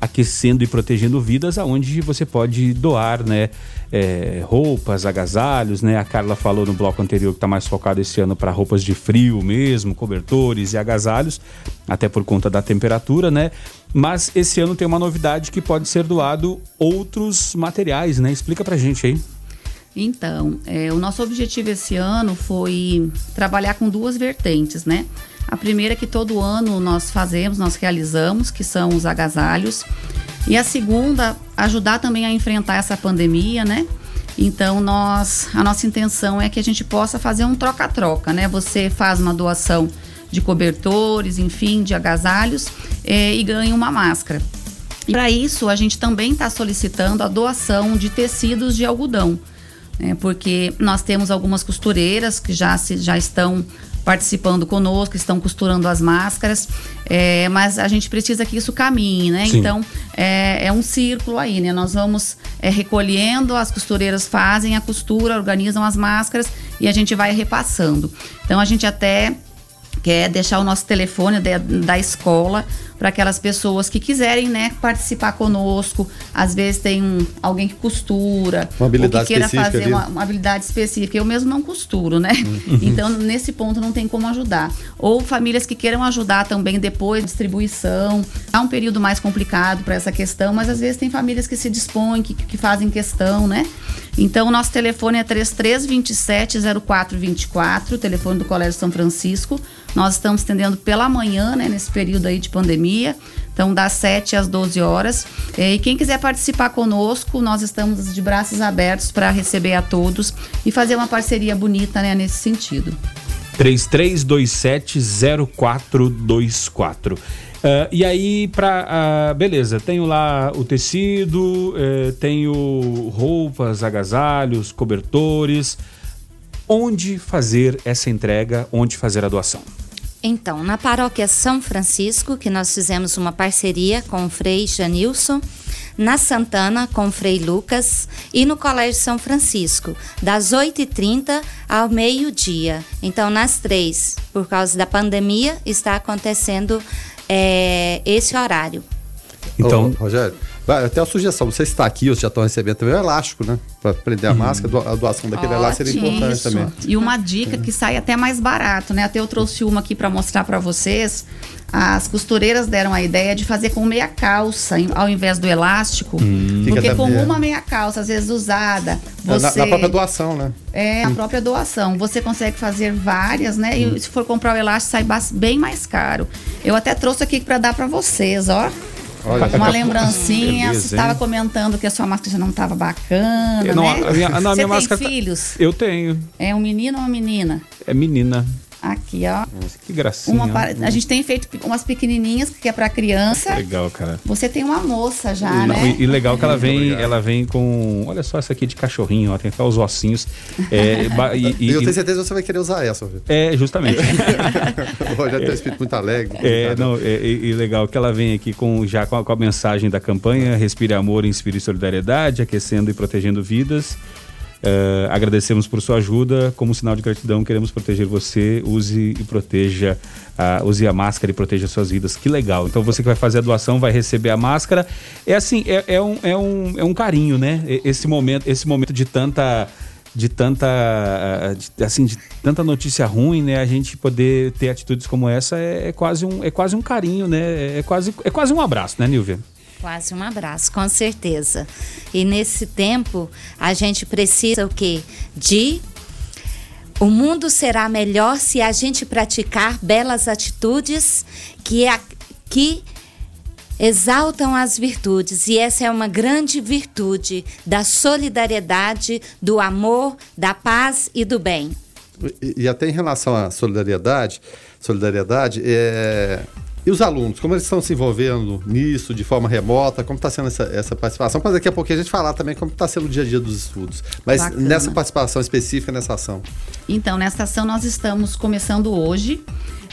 aquecendo e protegendo vidas, aonde você pode doar, né, é, roupas, agasalhos, né? A Carla falou no bloco anterior que está mais focado esse ano para roupas de frio mesmo, cobertores e agasalhos, até por conta da temperatura, né? Mas esse ano tem uma novidade que pode ser doado outros materiais, né? Explica pra gente aí. Então, é, o nosso objetivo esse ano foi trabalhar com duas vertentes, né? A primeira que todo ano nós fazemos, nós realizamos, que são os agasalhos. E a segunda, ajudar também a enfrentar essa pandemia, né? Então, nós, a nossa intenção é que a gente possa fazer um troca-troca, né? Você faz uma doação de cobertores, enfim, de agasalhos é, e ganha uma máscara. E para isso, a gente também está solicitando a doação de tecidos de algodão né? porque nós temos algumas costureiras que já, se, já estão participando conosco, estão costurando as máscaras, é, mas a gente precisa que isso caminhe, né? Sim. Então é, é, um círculo aí, né? Nós vamos é, recolhendo, as costureiras fazem a costura, organizam as máscaras e a gente vai repassando. Então a gente até quer deixar o nosso telefone da, da escola para aquelas pessoas que quiserem, né, participar conosco. Às vezes tem um, alguém que costura, uma habilidade ou que queira fazer uma, uma, habilidade específica. Eu mesmo não costuro, né? Uhum. Então, nesse ponto não tem como ajudar. Ou famílias que queiram ajudar também depois distribuição. Há um período mais complicado para essa questão, mas às vezes tem famílias que se dispõem, que, que fazem questão, né? Então, o nosso telefone é 3327 0424, telefone do Colégio São Francisco. Nós estamos atendendo pela manhã, né, nesse período aí de pandemia. Então, das 7 às 12 horas. E quem quiser participar conosco, nós estamos de braços abertos para receber a todos e fazer uma parceria bonita né, nesse sentido. 33270424. Uh, e aí, pra. Uh, beleza, tenho lá o tecido, uh, tenho roupas, agasalhos, cobertores. Onde fazer essa entrega? Onde fazer a doação? Então, na paróquia São Francisco, que nós fizemos uma parceria com o Frei Janilson, na Santana com o Frei Lucas e no Colégio São Francisco, das 8h30 ao meio-dia. Então, nas três, por causa da pandemia, está acontecendo é, esse horário. Então, Ô, Rogério, até a sugestão, você está aqui, vocês já estão recebendo também o elástico, né? Para prender a uhum. máscara, a doação daquele Ótimo. elástico seria importante Isso. também. E uma dica que sai até mais barato, né? Até eu trouxe uma aqui para mostrar para vocês. As costureiras deram a ideia de fazer com meia calça ao invés do elástico. Hum. Porque com uma meia calça, às vezes usada, você... Na, na, própria doação, né? É, a própria doação. Você consegue fazer várias, né? Hum. E se for comprar o elástico, sai bem mais caro. Eu até trouxe aqui para dar para vocês, ó. Olha. Uma lembrancinha. Você estava comentando que a sua máscara não estava bacana, não, né? A minha, não, a minha Você tem tá- filhos? Eu tenho. É um menino ou uma menina? É menina. Aqui, ó. Nossa, que gracinha. Uma, a gente tem feito umas pequenininhas que é para criança. Legal, cara. Você tem uma moça já, Não, né? E, e, legal que ela vem, ela vem com, olha só essa aqui de cachorrinho, ó, tem até os ossinhos. É, <laughs> e, e, eu tenho certeza que você vai querer usar essa. Viu? É, justamente. <laughs> já tem um espírito muito alegre. É, não, é, e, legal que ela vem aqui com já com a, com a mensagem da campanha Respire Amor, Inspire Solidariedade, aquecendo e protegendo vidas. Uh, agradecemos por sua ajuda. Como sinal de gratidão, queremos proteger você. Use e proteja, uh, use a máscara e proteja suas vidas. Que legal. Então você que vai fazer a doação vai receber a máscara. É assim, é, é, um, é, um, é um carinho, né? Esse momento, esse momento de tanta de tanta de, assim de tanta notícia ruim né a gente poder ter atitudes como essa é, é, quase um é quase um carinho né é quase é quase um abraço né Nilvia Quase um abraço, com certeza. E nesse tempo, a gente precisa o quê? De o mundo será melhor se a gente praticar belas atitudes que, é, que exaltam as virtudes. E essa é uma grande virtude da solidariedade, do amor, da paz e do bem. E, e até em relação à solidariedade, solidariedade é, E os alunos, como eles estão se envolvendo nisso de forma remota? Como está sendo essa, essa participação? Para daqui a pouquinho a gente falar também como está sendo o dia a dia dos estudos. Mas Bacana. nessa participação específica nessa ação. Então, nessa ação nós estamos começando hoje.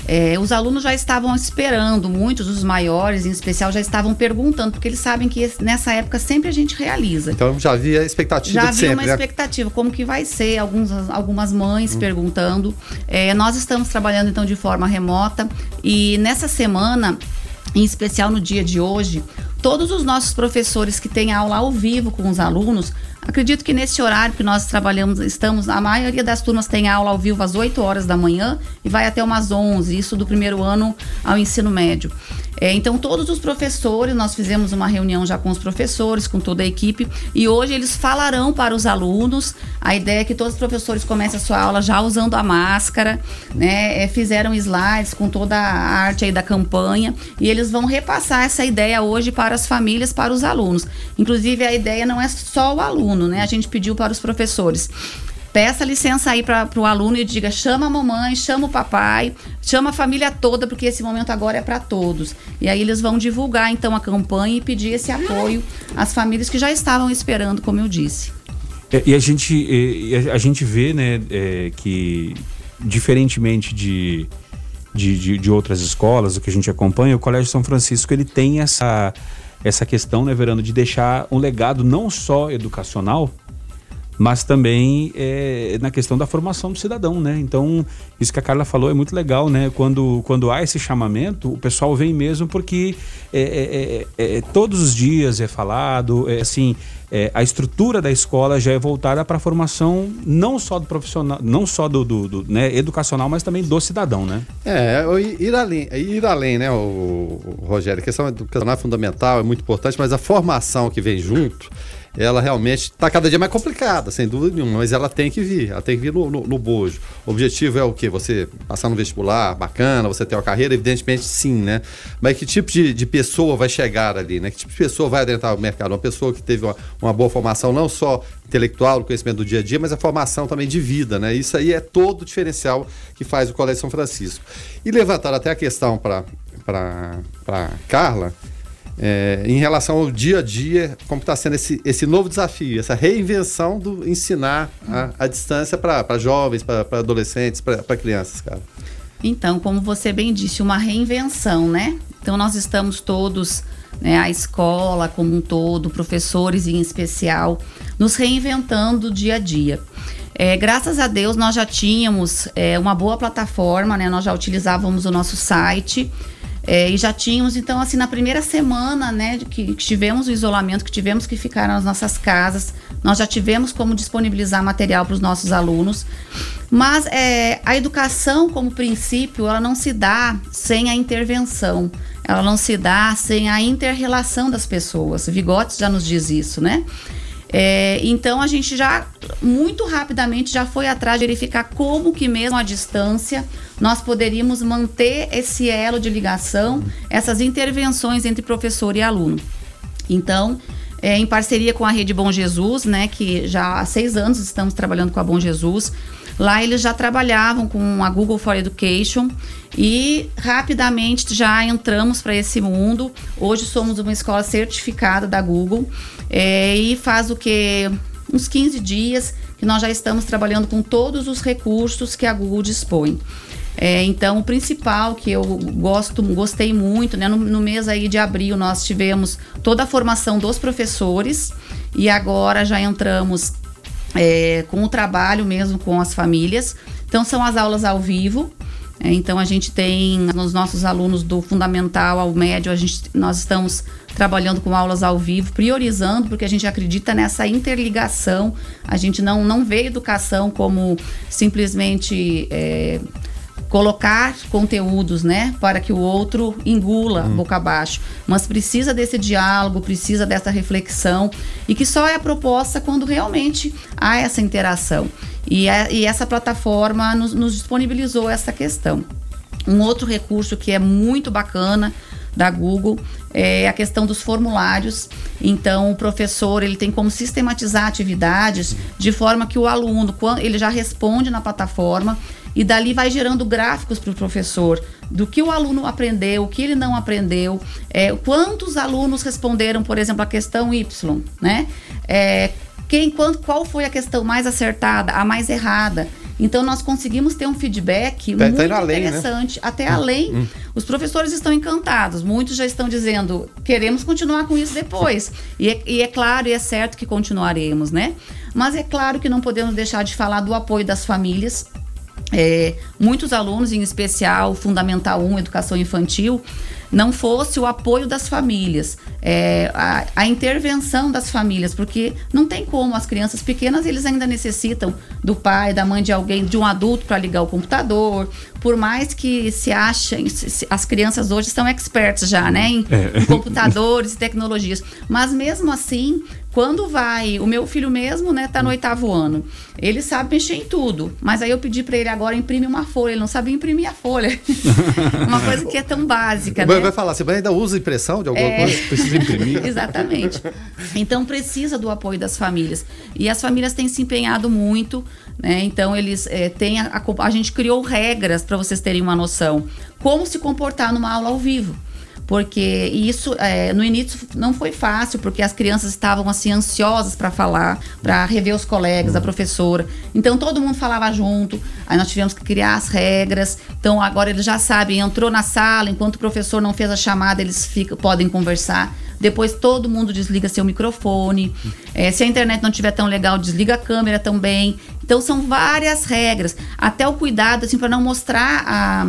É, os alunos já estavam esperando, muitos dos maiores em especial já estavam perguntando, porque eles sabem que nessa época sempre a gente realiza. Então já havia expectativa já havia uma né? expectativa, como que vai ser, alguns, algumas mães hum. perguntando. É, nós estamos trabalhando então de forma remota e nessa semana, em especial no dia de hoje, todos os nossos professores que têm aula ao vivo com os alunos Acredito que nesse horário que nós trabalhamos, estamos, a maioria das turmas tem aula ao vivo às 8 horas da manhã e vai até umas 11, isso do primeiro ano ao ensino médio. É, então, todos os professores, nós fizemos uma reunião já com os professores, com toda a equipe, e hoje eles falarão para os alunos. A ideia é que todos os professores comecem a sua aula já usando a máscara, né? É, fizeram slides com toda a arte aí da campanha, e eles vão repassar essa ideia hoje para as famílias, para os alunos. Inclusive, a ideia não é só o aluno, né? A gente pediu para os professores peça licença aí para o aluno e diga: chama a mamãe, chama o papai, chama a família toda, porque esse momento agora é para todos. E aí eles vão divulgar então a campanha e pedir esse apoio às famílias que já estavam esperando, como eu disse. É, e a gente, e a, gente vê né, é, que, diferentemente de, de, de, de outras escolas, o que a gente acompanha, o Colégio São Francisco ele tem essa, essa questão, né, Verano, de deixar um legado não só educacional, mas também é, na questão da formação do cidadão, né? Então, isso que a Carla falou é muito legal, né? Quando, quando há esse chamamento, o pessoal vem mesmo porque é, é, é, é todos os dias é falado, é, assim, a estrutura da escola já é voltada para a formação não só do profissional, não só do, do, do né, educacional, mas também do cidadão, né? É, ir além, ir além, né, o, o Rogério? A questão educacional é fundamental, é muito importante, mas a formação que vem junto ela realmente está cada dia mais complicada, sem dúvida nenhuma, mas ela tem que vir, ela tem que vir no, no, no bojo. O objetivo é o quê? Você passar no vestibular, bacana, você ter uma carreira, evidentemente sim, né? Mas que tipo de, de pessoa vai chegar ali, né? Que tipo de pessoa vai adentrar o mercado? Uma pessoa que teve uma, uma boa formação, não só intelectual, o conhecimento do dia a dia, mas a formação também de vida, né? Isso aí é todo o diferencial que faz o Colégio São Francisco. E levantar até a questão para Carla, é, em relação ao dia a dia, como está sendo esse, esse novo desafio, essa reinvenção do ensinar a distância para jovens, para adolescentes, para crianças, cara? Então, como você bem disse, uma reinvenção, né? Então, nós estamos todos, né, a escola como um todo, professores em especial, nos reinventando dia a dia. É, graças a Deus, nós já tínhamos é, uma boa plataforma, né? Nós já utilizávamos o nosso site é, e já tínhamos, então, assim, na primeira semana, né, que, que tivemos o isolamento, que tivemos que ficar nas nossas casas, nós já tivemos como disponibilizar material para os nossos alunos. Mas é, a educação, como princípio, ela não se dá sem a intervenção, ela não se dá sem a inter-relação das pessoas. Vigotes já nos diz isso, né? É, então a gente já muito rapidamente já foi atrás de verificar como que mesmo à distância nós poderíamos manter esse elo de ligação, essas intervenções entre professor e aluno. Então, é, em parceria com a Rede Bom Jesus, né, que já há seis anos estamos trabalhando com a Bom Jesus, Lá eles já trabalhavam com a Google for Education e rapidamente já entramos para esse mundo. Hoje somos uma escola certificada da Google é, e faz o que? Uns 15 dias que nós já estamos trabalhando com todos os recursos que a Google dispõe. É, então, o principal que eu gosto, gostei muito, né? No, no, mês aí de abril nós tivemos toda a formação dos professores e agora já entramos é, com o trabalho mesmo com as famílias. Então, são as aulas ao vivo. É, então, a gente tem nos nossos alunos do fundamental ao médio, a gente, nós estamos trabalhando com aulas ao vivo, priorizando, porque a gente acredita nessa interligação. A gente não, não vê educação como simplesmente. É, colocar conteúdos, né, para que o outro engula hum. boca abaixo, mas precisa desse diálogo, precisa dessa reflexão e que só é proposta quando realmente há essa interação. E, é, e essa plataforma nos, nos disponibilizou essa questão. Um outro recurso que é muito bacana da Google é a questão dos formulários. Então, o professor ele tem como sistematizar atividades de forma que o aluno, quando ele já responde na plataforma e dali vai gerando gráficos para o professor do que o aluno aprendeu, o que ele não aprendeu, é, quantos alunos responderam, por exemplo, a questão Y, né? É, quem, qual, qual foi a questão mais acertada, a mais errada. Então nós conseguimos ter um feedback tá, muito tá além, né? interessante, né? até hum, além. Hum. Os professores estão encantados, muitos já estão dizendo queremos continuar com isso depois. E é, e é claro e é certo que continuaremos, né? Mas é claro que não podemos deixar de falar do apoio das famílias. É, muitos alunos, em especial Fundamental 1, Educação Infantil, não fosse o apoio das famílias, é, a, a, intervenção das famílias, porque não tem como as crianças pequenas eles ainda necessitam do pai, da mãe de alguém, de um adulto para ligar o computador. Por mais que se achem, as crianças hoje estão experts já, né, em, é. em computadores e tecnologias, mas mesmo assim quando vai, o meu filho mesmo, né, tá no oitavo ano. Ele sabe mexer em tudo, mas aí eu pedi para ele agora imprimir uma folha, ele não sabia imprimir a folha. <laughs> uma coisa que é tão básica, vai, né? Vai falar, você ainda usa impressão de alguma é... coisa? Precisa imprimir? <laughs> Exatamente. Então precisa do apoio das famílias. E as famílias têm se empenhado muito, né? Então eles é, têm a, a, a gente criou regras para vocês terem uma noção. Como se comportar numa aula ao vivo porque isso é, no início não foi fácil, porque as crianças estavam assim ansiosas para falar, para rever os colegas, a professora. Então todo mundo falava junto. Aí nós tivemos que criar as regras. Então agora eles já sabem, entrou na sala, enquanto o professor não fez a chamada, eles ficam, podem conversar. Depois todo mundo desliga seu microfone. É, se a internet não estiver tão legal, desliga a câmera também. Então são várias regras. Até o cuidado assim para não mostrar a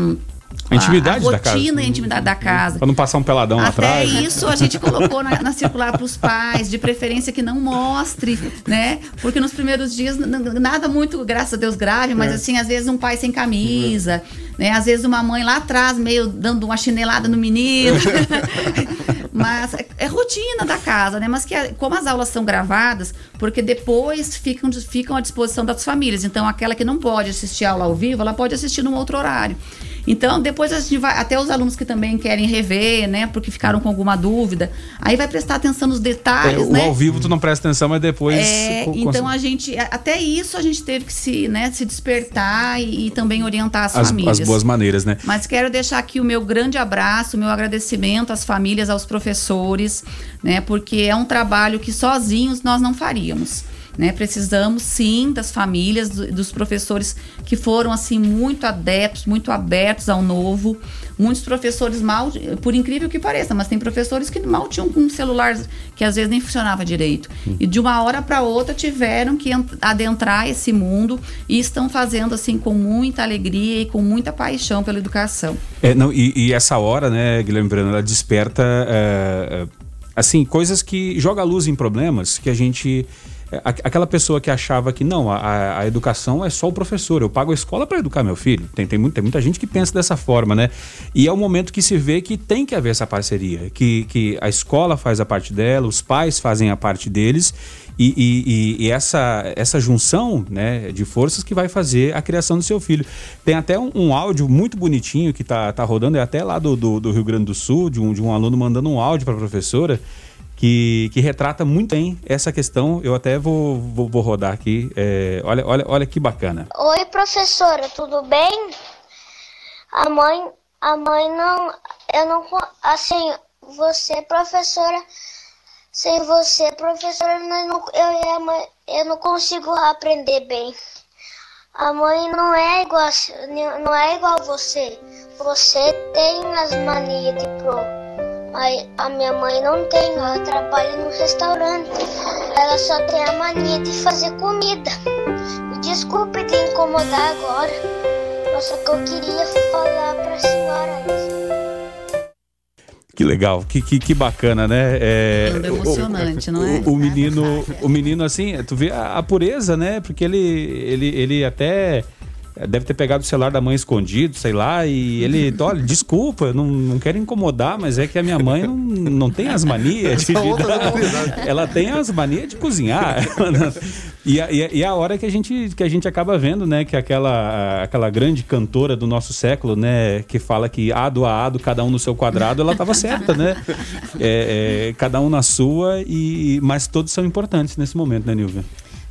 a intimidade a, a da casa. rotina e a intimidade da casa. Para não passar um peladão Até atrás. Até isso a gente colocou na, na circular para os pais, de preferência que não mostre, né? Porque nos primeiros dias, nada muito, graças a Deus, grave, mas é. assim, às vezes um pai sem camisa, né? Às vezes uma mãe lá atrás, meio dando uma chinelada no menino. <laughs> mas é, rotina da casa, né? Mas que como as aulas são gravadas, porque depois ficam, ficam à disposição das famílias. Então, aquela que não pode assistir a aula ao vivo, ela pode assistir num outro horário. Então, depois a gente vai, até os alunos que também querem rever, né, porque ficaram com alguma dúvida, aí vai prestar atenção nos detalhes, é, o né? ao vivo tu não presta atenção, mas depois... É, então a gente, até isso a gente teve que se, né, se despertar e, e também orientar as, as, famílias. As boas maneiras, né? Mas quero deixar aqui o meu grande abraço, o meu agradecimento às famílias, aos professores, né, porque é um trabalho que sozinhos nós não faríamos. Né? Precisamos sim das famílias, do, dos professores que foram assim muito adeptos, muito abertos ao novo. Muitos professores mal, por incrível que pareça, mas tem professores que mal tinham um celular que às vezes nem funcionava direito. E de uma hora para outra tiveram que adentrar esse mundo e estão fazendo assim com muita alegria e com muita paixão pela educação. É, não, e, e essa hora, né, Guilherme Verano, ela desperta é, assim coisas que joga luz em problemas que a gente aquela pessoa que achava que não, a, a educação é só o professor, eu pago a escola para educar meu filho. Tem, tem, tem, muita gente que pensa dessa forma, né? E é o momento que se vê que tem que haver essa parceria, que, que a escola faz a parte dela, os pais fazem a parte deles, e, e, e essa, essa junção né, de forças que vai fazer a criação do seu filho. Tem até um, um áudio muito bonitinho que tá, tá rodando, é até lá do, do, do Rio Grande do Sul, de um, de um aluno mandando um áudio para a professora que, que retrata muito bem essa questão. Eu até vou, vou, vou rodar aqui. É, olha, olha, olha que bacana. Oi, professora, tudo bem? A mãe, a mãe não, eu não, assim, você, professora, sem você, professora, eu, não, eu, a eu não consigo aprender bem. A mãe não é igual, não é igual você. Você tem as manias de pro Aí a minha mãe não tem, ela trabalha no restaurante. Ela só tem a mania de fazer comida. Me desculpe de incomodar agora, mas só que eu queria falar pra senhora isso. Que legal, que, que, que bacana, né? É, é emocionante, o, não é? O, o, menino, <laughs> o menino assim, tu vê a, a, pureza, né? Porque ele, ele, ele até deve ter pegado o celular da mãe escondido, sei lá, e ele, olha, desculpa, não, não quero incomodar, mas é que a minha mãe não, não tem as manias de, de dar, ela tem as manias de cozinhar. <laughs> e, a, e a hora que a gente que a gente acaba vendo, né, que aquela aquela grande cantora do nosso século, né, que fala que ado a ado, cada um no seu quadrado, ela estava certa, né? É, é, cada um na sua e mas todos são importantes nesse momento, né, Nilvia?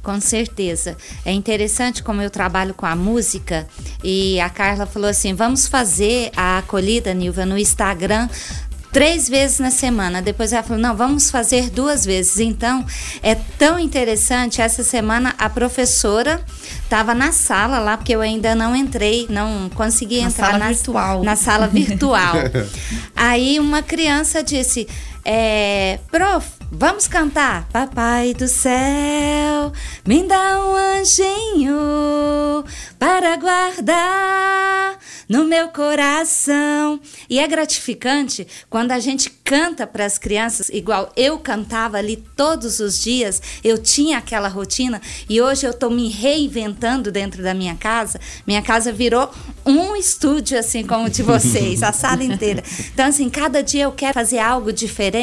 Com certeza. É interessante como eu trabalho com a música e a Carla falou assim: vamos fazer a acolhida, Nilva, no Instagram três vezes na semana. Depois ela falou: não, vamos fazer duas vezes. Então, é tão interessante. Essa semana a professora estava na sala lá, porque eu ainda não entrei, não consegui na entrar sala na, virtual. na sala virtual. <laughs> Aí uma criança disse: é, prof, vamos cantar. Papai do céu, me dá um anjinho para guardar no meu coração. E é gratificante quando a gente canta para as crianças, igual eu cantava ali todos os dias, eu tinha aquela rotina e hoje eu estou me reinventando dentro da minha casa. Minha casa virou um estúdio, assim como o de vocês, a sala inteira. <laughs> Então, assim, cada dia eu quero fazer algo diferente.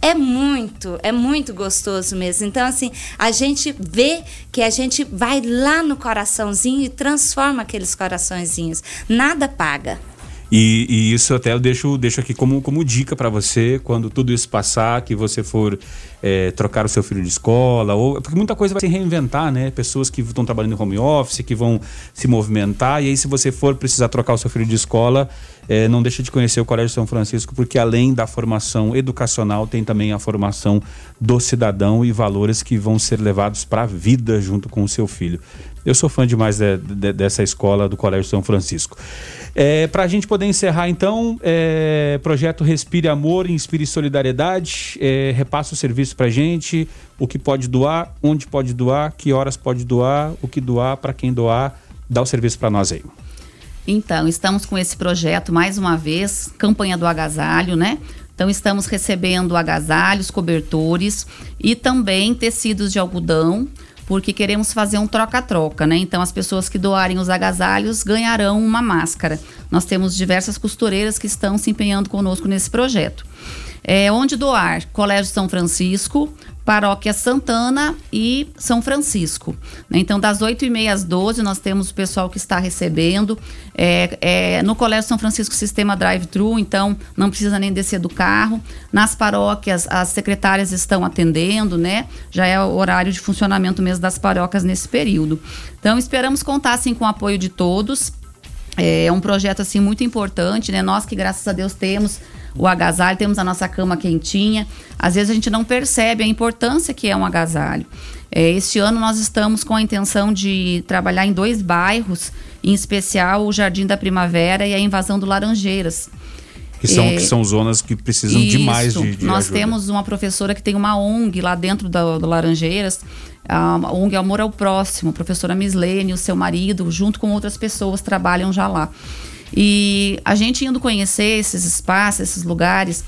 É muito, é muito gostoso mesmo. Então, assim, a gente vê que a gente vai lá no coraçãozinho e transforma aqueles coraçõezinhos. Nada paga. E, e, isso até eu deixo, deixo aqui como, como dica para você, quando tudo isso passar, que você for é, trocar o seu filho de escola, ou porque muita coisa vai se reinventar, né? Pessoas que estão trabalhando em home office, que vão se movimentar, e aí se você for precisar trocar o seu filho de escola, é, não deixe de conhecer o Colégio São Francisco, porque além da formação educacional, tem também a formação do cidadão e valores que vão ser levados para a vida junto com o seu filho. Eu sou fã demais de, de, dessa escola do Colégio São Francisco. É, para a gente poder encerrar, então, é, projeto Respire Amor, Inspire Solidariedade, é, repassa o serviço para gente, o que pode doar, onde pode doar, que horas pode doar, o que doar, para quem doar, dá o serviço para nós aí. Então, estamos com esse projeto mais uma vez, campanha do agasalho, né? Então, estamos recebendo agasalhos, cobertores e também tecidos de algodão porque queremos fazer um troca-troca, né? Então as pessoas que doarem os agasalhos ganharão uma máscara. Nós temos diversas costureiras que estão se empenhando conosco nesse projeto. É, onde doar? Colégio São Francisco, Paróquia Santana e São Francisco. Né? Então, das 8h30 às 12 nós temos o pessoal que está recebendo. É, é, no Colégio São Francisco, sistema drive-thru, então não precisa nem descer do carro. Nas paróquias, as secretárias estão atendendo, né? Já é o horário de funcionamento mesmo das paróquias nesse período. Então, esperamos contar, assim, com o apoio de todos. É um projeto, assim, muito importante, né? Nós que, graças a Deus, temos o agasalho, temos a nossa cama quentinha. Às vezes a gente não percebe a importância que é um agasalho. É, este ano nós estamos com a intenção de trabalhar em dois bairros, em especial o Jardim da Primavera e a Invasão do Laranjeiras. Que são, é, que são zonas que precisam isso, demais de, de Nós ajuda. temos uma professora que tem uma ONG lá dentro do, do Laranjeiras, a ONG Amor ao Próximo, a professora Mislene, o seu marido, junto com outras pessoas, trabalham já lá. E a gente indo conhecer esses espaços, esses lugares,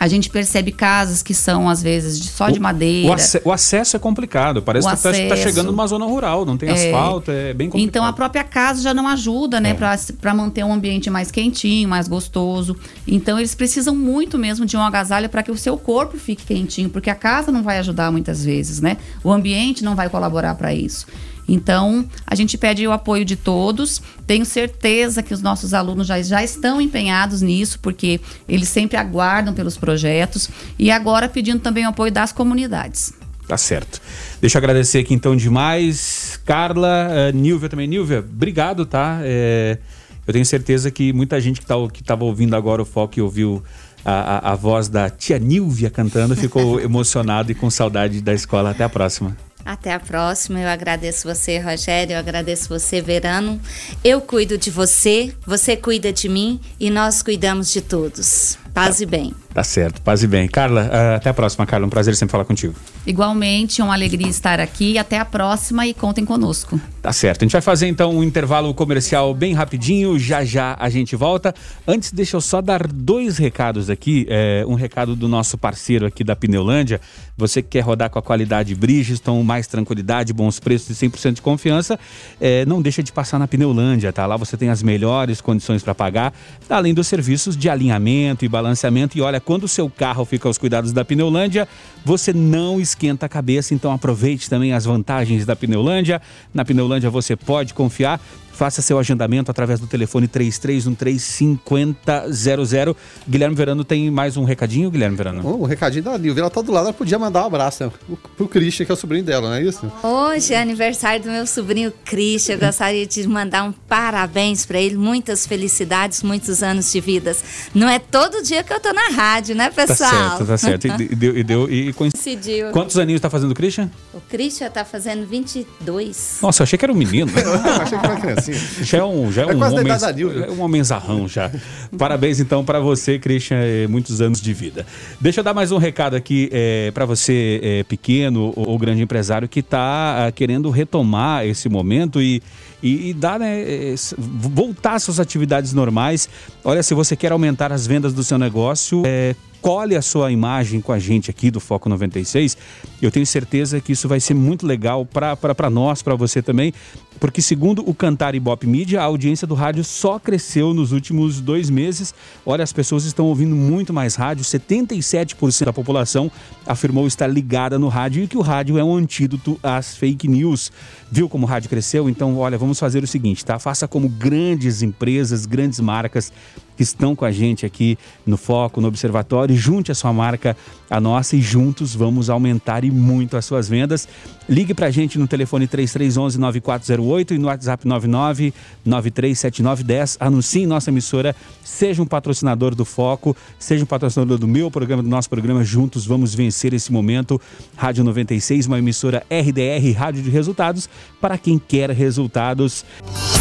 a gente percebe casas que são, às vezes, de, só de madeira. O, ac o, acesso é complicado. Parece o que está tá chegando numa zona rural, não tem é, asfalto, é bem complicado. Então a própria casa já não ajuda, né? É. Para manter um ambiente mais quentinho, mais gostoso. Então eles precisam muito mesmo de um agasalho para que o seu corpo fique quentinho, porque a casa não vai ajudar muitas vezes, né? O ambiente não vai colaborar para isso. Então, a gente pede o apoio de todos. Tenho certeza que os nossos alunos já, já estão empenhados nisso, porque eles sempre aguardam pelos projetos. E agora pedindo também o apoio das comunidades. Tá certo. Deixa eu agradecer aqui então demais. Carla, uh, Nilvia também. Nilvia, obrigado, tá? É, eu tenho certeza que muita gente que tá, estava ouvindo agora o Foco e ouviu a, a, a voz da tia Nilvia cantando ficou <laughs> emocionado e com saudade da escola. Até a próxima. Até a próxima. Eu agradeço você, Rogério. Eu agradeço você, Verano. Eu cuido de você, você cuida de mim e nós cuidamos de todos. Paz tá, e bem. Tá certo, paz e bem. Carla, uh, até a próxima, Carla. Um prazer sempre falar contigo. Igualmente, uma alegria estar aqui. Até a próxima e contem conosco. Tá certo. A gente vai fazer então um intervalo comercial bem rapidinho. Já já a gente volta. Antes, deixa eu só dar dois recados aqui. É, um recado do nosso parceiro aqui da Pneulândia. Você que quer rodar com a qualidade Bridgestone, mais tranquilidade, bons preços e 100% de confiança, é, não deixa de passar na Pneulândia, tá? Lá você tem as melhores condições para pagar, além dos serviços de alinhamento e balanceamento. E olha, quando o seu carro fica aos cuidados da Pneulândia, você não esquenta a cabeça. Então aproveite também as vantagens da Pneulândia. Na Pneulândia você pode confiar. Faça seu agendamento através do telefone 33135000. Guilherme Verano tem mais um recadinho, Guilherme Verano? Oh, um recadinho da Nilvia, ela tá do lado, ela podia mandar um abraço né? pro Christian, que é o sobrinho dela, não é isso? Hoje é aniversário do meu sobrinho Christian, eu gostaria de mandar um parabéns para ele, muitas felicidades, muitos anos de vidas. Não é todo dia que eu tô na rádio, né, tá pessoal? Tá certo, tá certo. E deu, e, deu, e coincidiu. Quantos aninhos tá fazendo o Christian? O Christian tá fazendo 22. Nossa, eu achei que era um menino. <laughs> eu achei que era uma criancinha. Já é um, já é, é um homem, é um homenzarrão já. Parabéns então para você, Christian, muitos anos de vida. Deixa eu dar mais um recado aqui é, para você, é, pequeno ou, ou, grande empresário, que está ah, querendo retomar esse momento e, e, e dar, né, é, voltar às suas atividades normais. Olha, se você quer aumentar as vendas do seu negócio, é, colhe a sua imagem com a gente aqui do Foco 96. Eu tenho certeza que isso vai ser muito legal para nós, para você também, porque segundo o Cantar Ibope Mídia, a audiência do rádio só cresceu nos últimos dois meses. Olha, as pessoas estão ouvindo muito mais rádio, 77% da população afirmou estar ligada no rádio e que o rádio é um antídoto às fake news. Viu como o rádio cresceu? Então, olha, vamos fazer o seguinte, tá? Faça como grandes empresas, grandes marcas que estão com a gente aqui no Foco, no Observatório, junte a sua marca à nossa e juntos vamos aumentar e muito as suas vendas. Ligue para a gente no telefone 3311-9408 e no WhatsApp 99937910. Anuncie nossa emissora, seja um patrocinador do Foco, seja um patrocinador do meu programa, do nosso programa. Juntos vamos vencer esse momento. Rádio 96, uma emissora RDR, Rádio de Resultados, para quem quer resultados.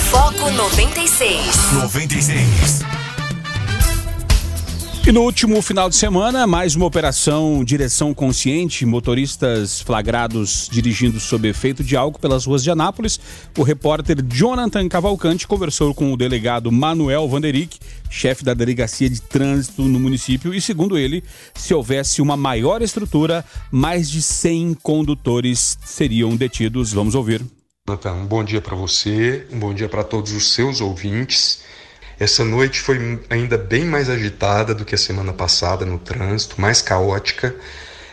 Foco 96. 96. E no último final de semana, mais uma operação Direção Consciente, motoristas flagrados dirigindo sob efeito de álcool pelas ruas de Anápolis. O repórter Jonathan Cavalcante conversou com o delegado Manuel Vanderick, chefe da delegacia de trânsito no município, e segundo ele, se houvesse uma maior estrutura, mais de 100 condutores seriam detidos. Vamos ouvir. Jonathan, um bom dia para você, um bom dia para todos os seus ouvintes. Essa noite foi ainda bem mais agitada do que a semana passada no trânsito, mais caótica.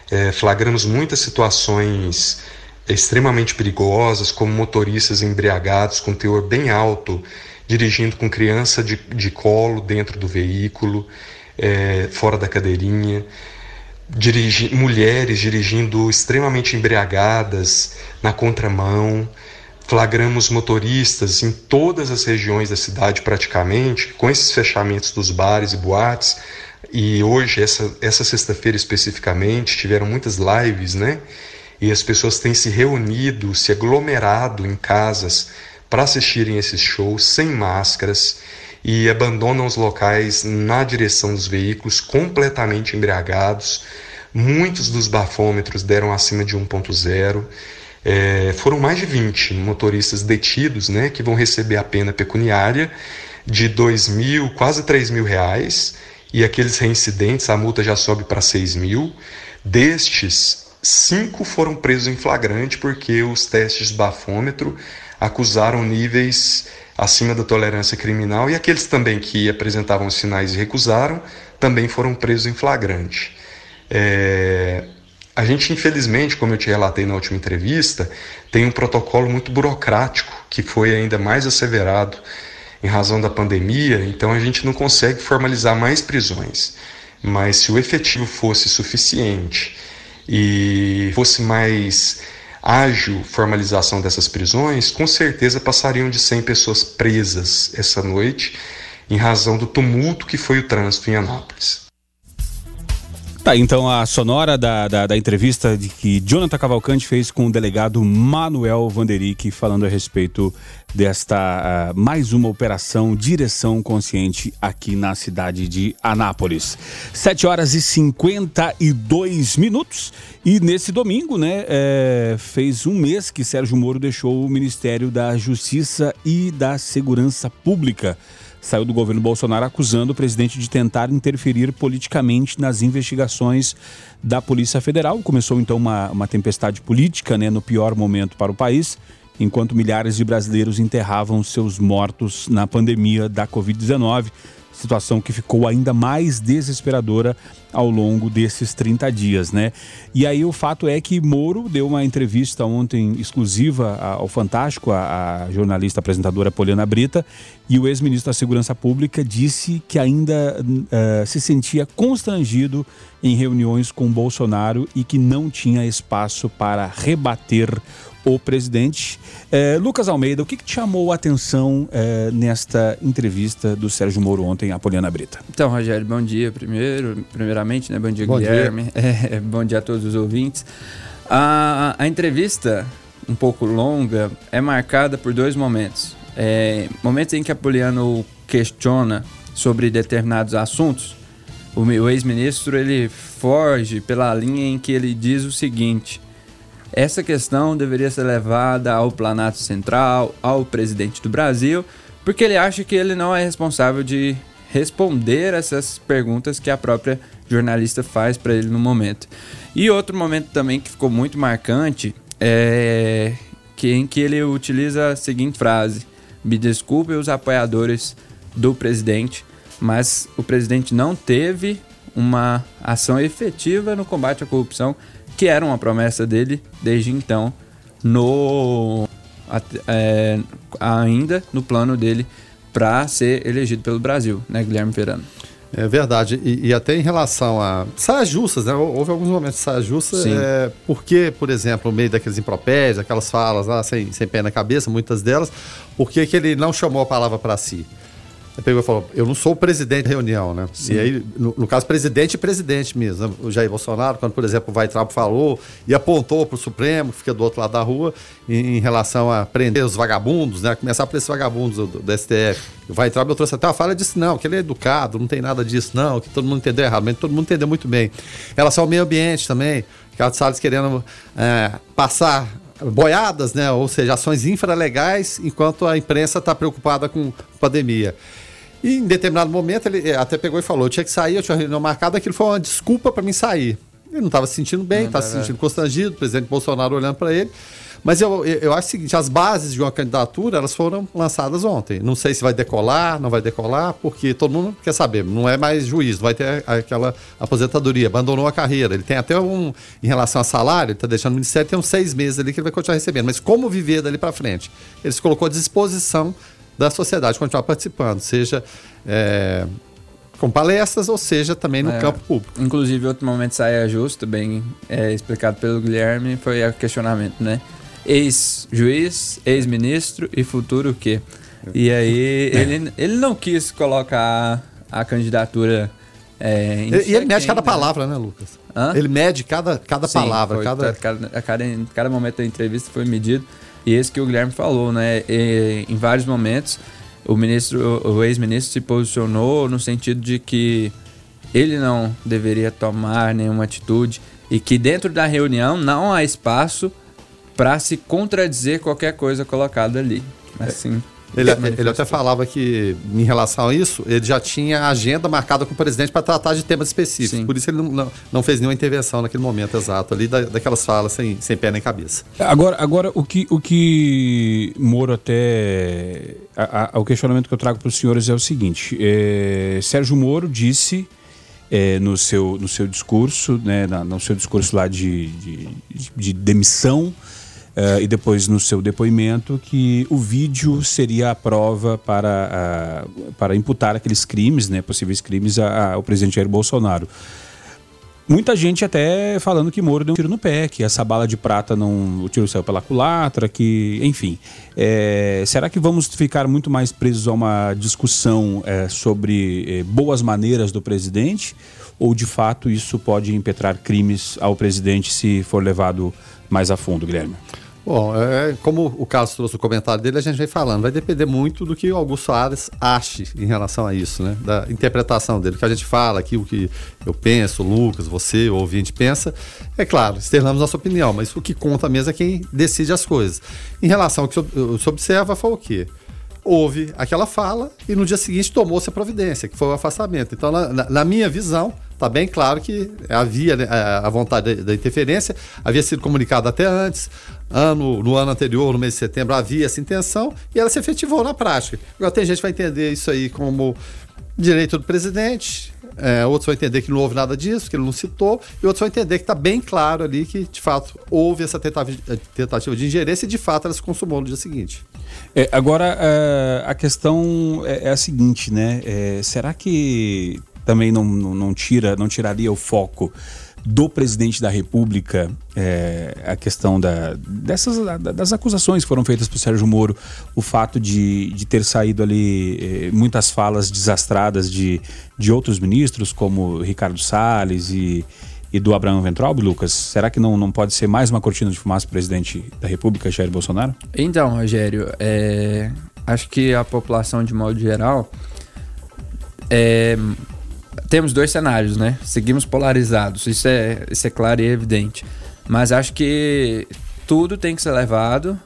É, flagramos muitas situações extremamente perigosas, como motoristas embriagados com teor bem alto, dirigindo com criança de, de colo dentro do veículo, é, fora da cadeirinha. Dirigi, mulheres dirigindo extremamente embriagadas na contramão, flagramos motoristas em todas as regiões da cidade praticamente, com esses fechamentos dos bares e boates. E hoje, essa, essa sexta-feira especificamente, tiveram muitas lives, né? E as pessoas têm se reunido, se aglomerado em casas para assistirem esses shows sem máscaras e abandonam os locais na direção dos veículos completamente embriagados. Muitos dos bafômetros deram acima de 1.0 é, foram mais de 20 motoristas detidos, né, que vão receber a pena pecuniária de 2 mil, quase 3 mil reais, e aqueles reincidentes, a multa já sobe para 6 mil. Destes, cinco foram presos em flagrante porque os testes bafômetro acusaram níveis acima da tolerância criminal e aqueles também que apresentavam sinais e recusaram também foram presos em flagrante. É, a gente, infelizmente, como eu te relatei na última entrevista, tem um protocolo muito burocrático que foi ainda mais asseverado em razão da pandemia, então a gente não consegue formalizar mais prisões. Mas se o efetivo fosse suficiente e fosse mais ágil formalização dessas prisões, com certeza passariam de 100 pessoas presas essa noite em razão do tumulto que foi o trânsito em Anápolis. Tá, então a sonora da, da, da, entrevista de que Jonathan Cavalcante fez com o delegado Manuel Vanderick falando a respeito desta uh, mais uma operação Direção Consciente aqui na cidade de Anápolis. 7 horas e 52 minutos e nesse domingo, né, é, fez um mês que Sérgio Moro deixou o Ministério da Justiça e da Segurança Pública saiu do governo Bolsonaro acusando o presidente de tentar interferir politicamente nas investigações da Polícia Federal. Começou então uma, uma tempestade política né, no pior momento para o país, enquanto milhares de brasileiros enterravam seus mortos na pandemia da Covid-19 situação que ficou ainda mais desesperadora ao longo desses 30 dias, né? E aí o fato é que Moro deu uma entrevista ontem exclusiva ao Fantástico, a, jornalista apresentadora Poliana Brita, e o ex-ministro da Segurança Pública disse que ainda uh, se sentia constrangido em reuniões com Bolsonaro e que não tinha espaço para rebater o presidente. É, Lucas Almeida, o que, que, te chamou a atenção é, nesta entrevista do Sérgio Moro ontem à Poliana Brita? Então, Rogério, bom dia primeiro, primeiramente, né? Bom dia, bom Guilherme. Dia. <laughs> É, bom dia a todos os ouvintes. A, a, entrevista, um pouco longa, é marcada por dois momentos. É, momentos em que a Poliana questiona sobre determinados assuntos. O, o ex-ministro ele foge pela linha em que ele diz o seguinte: essa questão deveria ser levada ao Planalto Central, ao presidente do Brasil, porque ele acha que ele não é responsável de responder essas perguntas que a própria jornalista faz para ele no momento. E outro momento também que ficou muito marcante é que em que ele utiliza a seguinte frase: "Me desculpe os apoiadores do presidente, mas o presidente não teve uma ação efetiva no combate à corrupção que era uma promessa dele desde então, no é, ainda no plano dele para ser elegido pelo Brasil, né, Guilherme Verano? É verdade. E, e, até em relação a saias justas, né? Houve alguns momentos de saias justas, é, porque, por exemplo, no meio daqueles impropérios, aquelas falas lá sem, sem pé na cabeça, muitas delas, por que ele não chamou a palavra para si? Pegou e falou: Eu não sou o presidente da reunião, né? Sim. E aí, no, no, caso, presidente e presidente mesmo. Né? O Jair Bolsonaro, quando, por exemplo, o Weitraub falou e apontou para o Supremo, que fica do outro lado da rua, em, em, relação a prender os vagabundos, né? Começar por esses vagabundos do, do STF. O Weitraub, eu trouxe até uma fala e disse: Não, que ele é educado, não tem nada disso, não, que todo mundo entendeu errado, mas todo mundo entendeu muito bem. Em relação ao meio ambiente também, Carlos Salles querendo é, passar boiadas, né? ou seja, ações infralegais, enquanto a imprensa está preocupada com pandemia. E em determinado momento ele eh, até pegou e falou: eu tinha que sair, eu tinha uma reunião marcada, aquilo foi uma desculpa para mim sair. Ele não estava se sentindo bem, estava se sentindo constrangido, o presidente Bolsonaro olhando para ele. Mas eu, eu acho o seguinte: as bases de uma candidatura elas foram lançadas ontem. Não sei se vai decolar, não vai decolar, porque todo mundo quer saber. Não é mais juiz, vai ter aquela aposentadoria, abandonou a carreira. Ele tem até um, em relação a salário, ele está deixando o ministério, tem uns seis meses ali que ele vai continuar recebendo. Mas como viver dali para frente? Ele se colocou à disposição da sociedade continuar participando, seja é, com palestras ou seja também no é, campo público. Inclusive, outro momento de saia justa, bem é, explicado pelo Guilherme, foi o questionamento, né? Ex-juiz, ex-ministro e futuro o quê? E aí é. ele, ele não quis colocar a candidatura é, e ele mede cada palavra, né, Lucas? Hã? Ele mede cada, cada Sim, palavra. Cada... Cada, cada, cada momento da entrevista foi medido. E esse que o Guilherme falou, né? E, em vários momentos, o ministro, o ex-ministro se posicionou no sentido de que ele não deveria tomar nenhuma atitude e que dentro da reunião não há espaço para se contradizer qualquer coisa colocada ali. Assim. Ele, ele até falava que, em relação a isso, ele já tinha agenda marcada com o presidente para tratar de temas específicos. Sim. Por isso ele não, não, não, fez nenhuma intervenção naquele momento exato, ali da, daquelas falas sem, sem pé nem cabeça. Agora, agora o, que, o que Moro até. A, a, o questionamento que eu trago para os senhores é o seguinte: é, Sérgio Moro disse. É, no, seu, no seu discurso, né, na, no seu discurso lá de, de, de demissão, Uh, e depois no seu depoimento que o vídeo seria a prova para, uh, para imputar aqueles crimes, né, possíveis crimes, ao presidente Jair Bolsonaro. Muita gente até falando que Moro deu um tiro no pé, que essa bala de prata não. O tiro saiu pela culatra, que. Enfim. É, será que vamos ficar muito mais presos a uma discussão é, sobre é, boas maneiras do presidente? Ou de fato isso pode impetrar crimes ao presidente se for levado mais a fundo, Guilherme? Bom, é, como o Carlos trouxe o comentário dele, a gente vem falando, vai depender muito do que o Augusto Soares ache em relação a isso, né? Da interpretação dele. O que a gente fala aqui, o que eu penso, o Lucas, você, o ouvinte pensa, é claro, externamos nossa opinião, mas o que conta mesmo é quem decide as coisas. Em relação ao que se observa, foi o quê? Houve aquela fala e no dia seguinte tomou-se a providência, que foi o afastamento. Então, na, na minha visão, está bem claro que havia né, a vontade da interferência, havia sido comunicado até antes, ano, no ano anterior, no mês de setembro, havia essa intenção e ela se efetivou na prática. Agora tem gente que vai entender isso aí como direito do presidente, é, outros vão entender que não houve nada disso, que ele não citou, e outros vão entender que está bem claro ali que, de fato, houve essa tentativa de ingerência e, de fato, ela se consumou no dia seguinte. É, agora, é, a questão é, é, a seguinte, né? É, será que também não, não, não, tira, não tiraria o foco do presidente da República é, a questão da, dessas, das acusações que foram feitas por Sérgio Moro, o fato de, de ter saído ali é, muitas falas desastradas de, de outros ministros, como Ricardo Salles e, e do Abraão Ventralbe, Lucas? Será que não, não pode ser mais uma cortina de fumaça presidente da República, Jair Bolsonaro? Então, Rogério, é, acho que a população, de modo geral, é, temos dois cenários, né? Seguimos polarizados, isso é, isso é claro e evidente. Mas acho que tudo tem que ser levado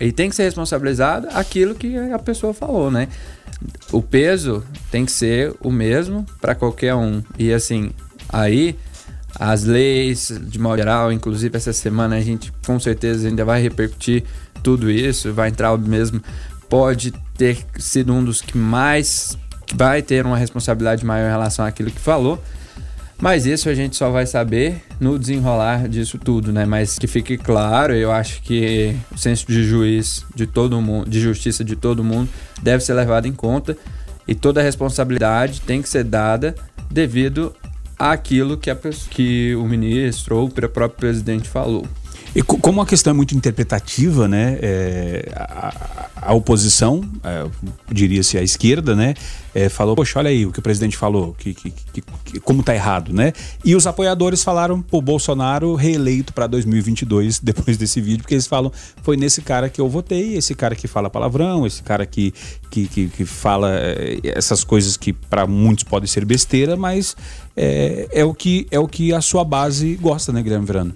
e tem que ser responsabilizado aquilo que a pessoa falou, né? O peso tem que ser o mesmo para qualquer um. E assim, aí as leis, de modo geral, inclusive essa semana a gente com certeza ainda vai repercutir tudo isso, vai entrar o mesmo. Pode ter sido um dos que mais vai ter uma responsabilidade maior em relação àquilo que falou. Mas isso a gente só vai saber no desenrolar disso tudo, né? Mas que fique claro, eu acho que o senso de juiz de todo mundo, de justiça de todo mundo, deve ser levado em conta e toda a responsabilidade tem que ser dada devido àquilo que, a, que o ministro ou o próprio presidente falou. E como a questão é muito interpretativa, né, é, a, a, oposição, é, diria-se a esquerda, né, é, falou, poxa, olha aí o que o presidente falou, que, que, que como tá errado, né? E os apoiadores falaram pro Bolsonaro reeleito para 2022 <laughs> depois desse vídeo, porque eles falam, foi nesse cara que eu votei, esse cara que fala palavrão, esse cara que, que, que, que fala é, essas coisas que para muitos podem ser besteira, mas é, é, o que, é o que a sua base gosta, né, Guilherme Verano?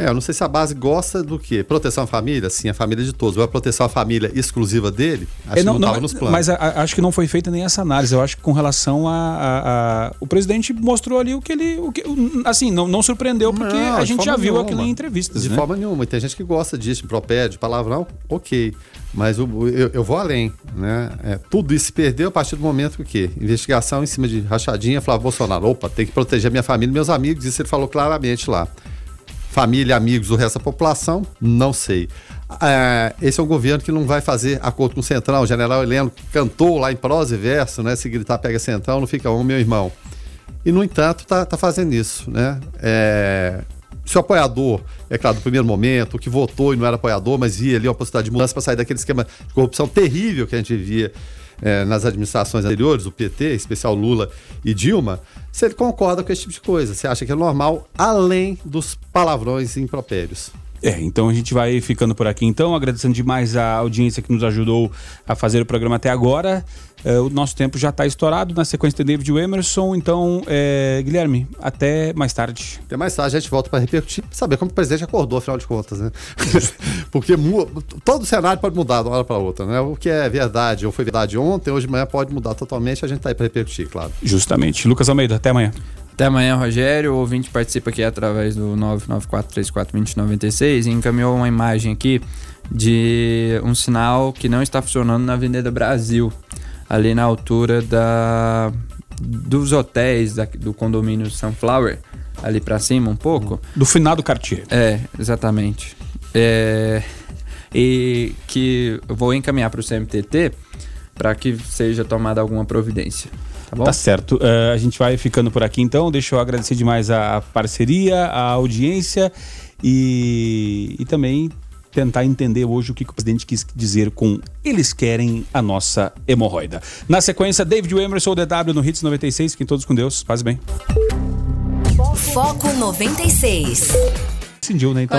É, eu não sei se a base gosta do quê? Proteção à família? Sim, a família de todos. Vai proteção à família exclusiva dele? Acho é, não, que não estava nos planos. Mas a, a, acho que não foi feita nem essa análise. Eu acho que com relação a. a, a o presidente mostrou ali o que ele. O que, assim, não, não surpreendeu, porque não, a gente já viu nenhuma. aquilo em entrevistas. De né? forma nenhuma. E tem gente que gosta disso, impropédio, palavrão, ok. Mas o, eu, eu, vou além. Né? É, tudo isso se perdeu a partir do momento que o quê? Investigação em cima de rachadinha, Flávio Bolsonaro. Opa, tem que proteger minha família e meus amigos. Isso ele falou claramente lá família, amigos do resto da população, não sei. É, esse é um governo que não vai fazer acordo com o Centrão. O general Heleno cantou lá em prosa e verso, né? Se gritar pega Centrão, não fica um, meu irmão. E, no entanto, está tá fazendo isso, né? É, se o apoiador, é claro, no primeiro momento, que votou e não era apoiador, mas via ali uma possibilidade de mudança para sair daquele esquema de corrupção terrível que a gente via é, nas administrações anteriores, o PT, especial Lula e Dilma, se ele concorda com esse tipo de coisa, você acha que é normal, além dos palavrões impropérios. É, então a gente vai ficando por aqui então, agradecendo demais a audiência que nos ajudou a fazer o programa até agora. É, o nosso tempo já está estourado na sequência de David Emerson. Então, é, Guilherme, até mais tarde. Até mais tarde, a gente volta para repercutir, saber como o presidente acordou, afinal de contas, né? <laughs> Porque todo o cenário pode mudar de uma hora para outra, né? O que é verdade ou foi verdade ontem, hoje de manhã pode mudar totalmente. A gente está aí para repercutir, claro. Justamente. Lucas Almeida, até amanhã. Até amanhã, Rogério. O ouvinte participa aqui através do 994342096 e encaminhou uma imagem aqui de um sinal que não está funcionando na Avenida Brasil, ali na altura da dos hotéis da, do condomínio Sunflower, ali para cima um pouco. Do finado Cartier. É, exatamente. É, e que vou encaminhar para o CMTT para que seja tomada alguma providência. Tá, tá certo. Uh, a gente vai ficando por aqui então. Deixa eu agradecer demais a parceria, a audiência e, e também tentar entender hoje o que, que o presidente quis dizer com eles querem a nossa hemorroida. Na sequência, David Emerson, DW no Hits 96. Fiquem todos com Deus. Paz bem. Foco 96. Decidiu, né? Então.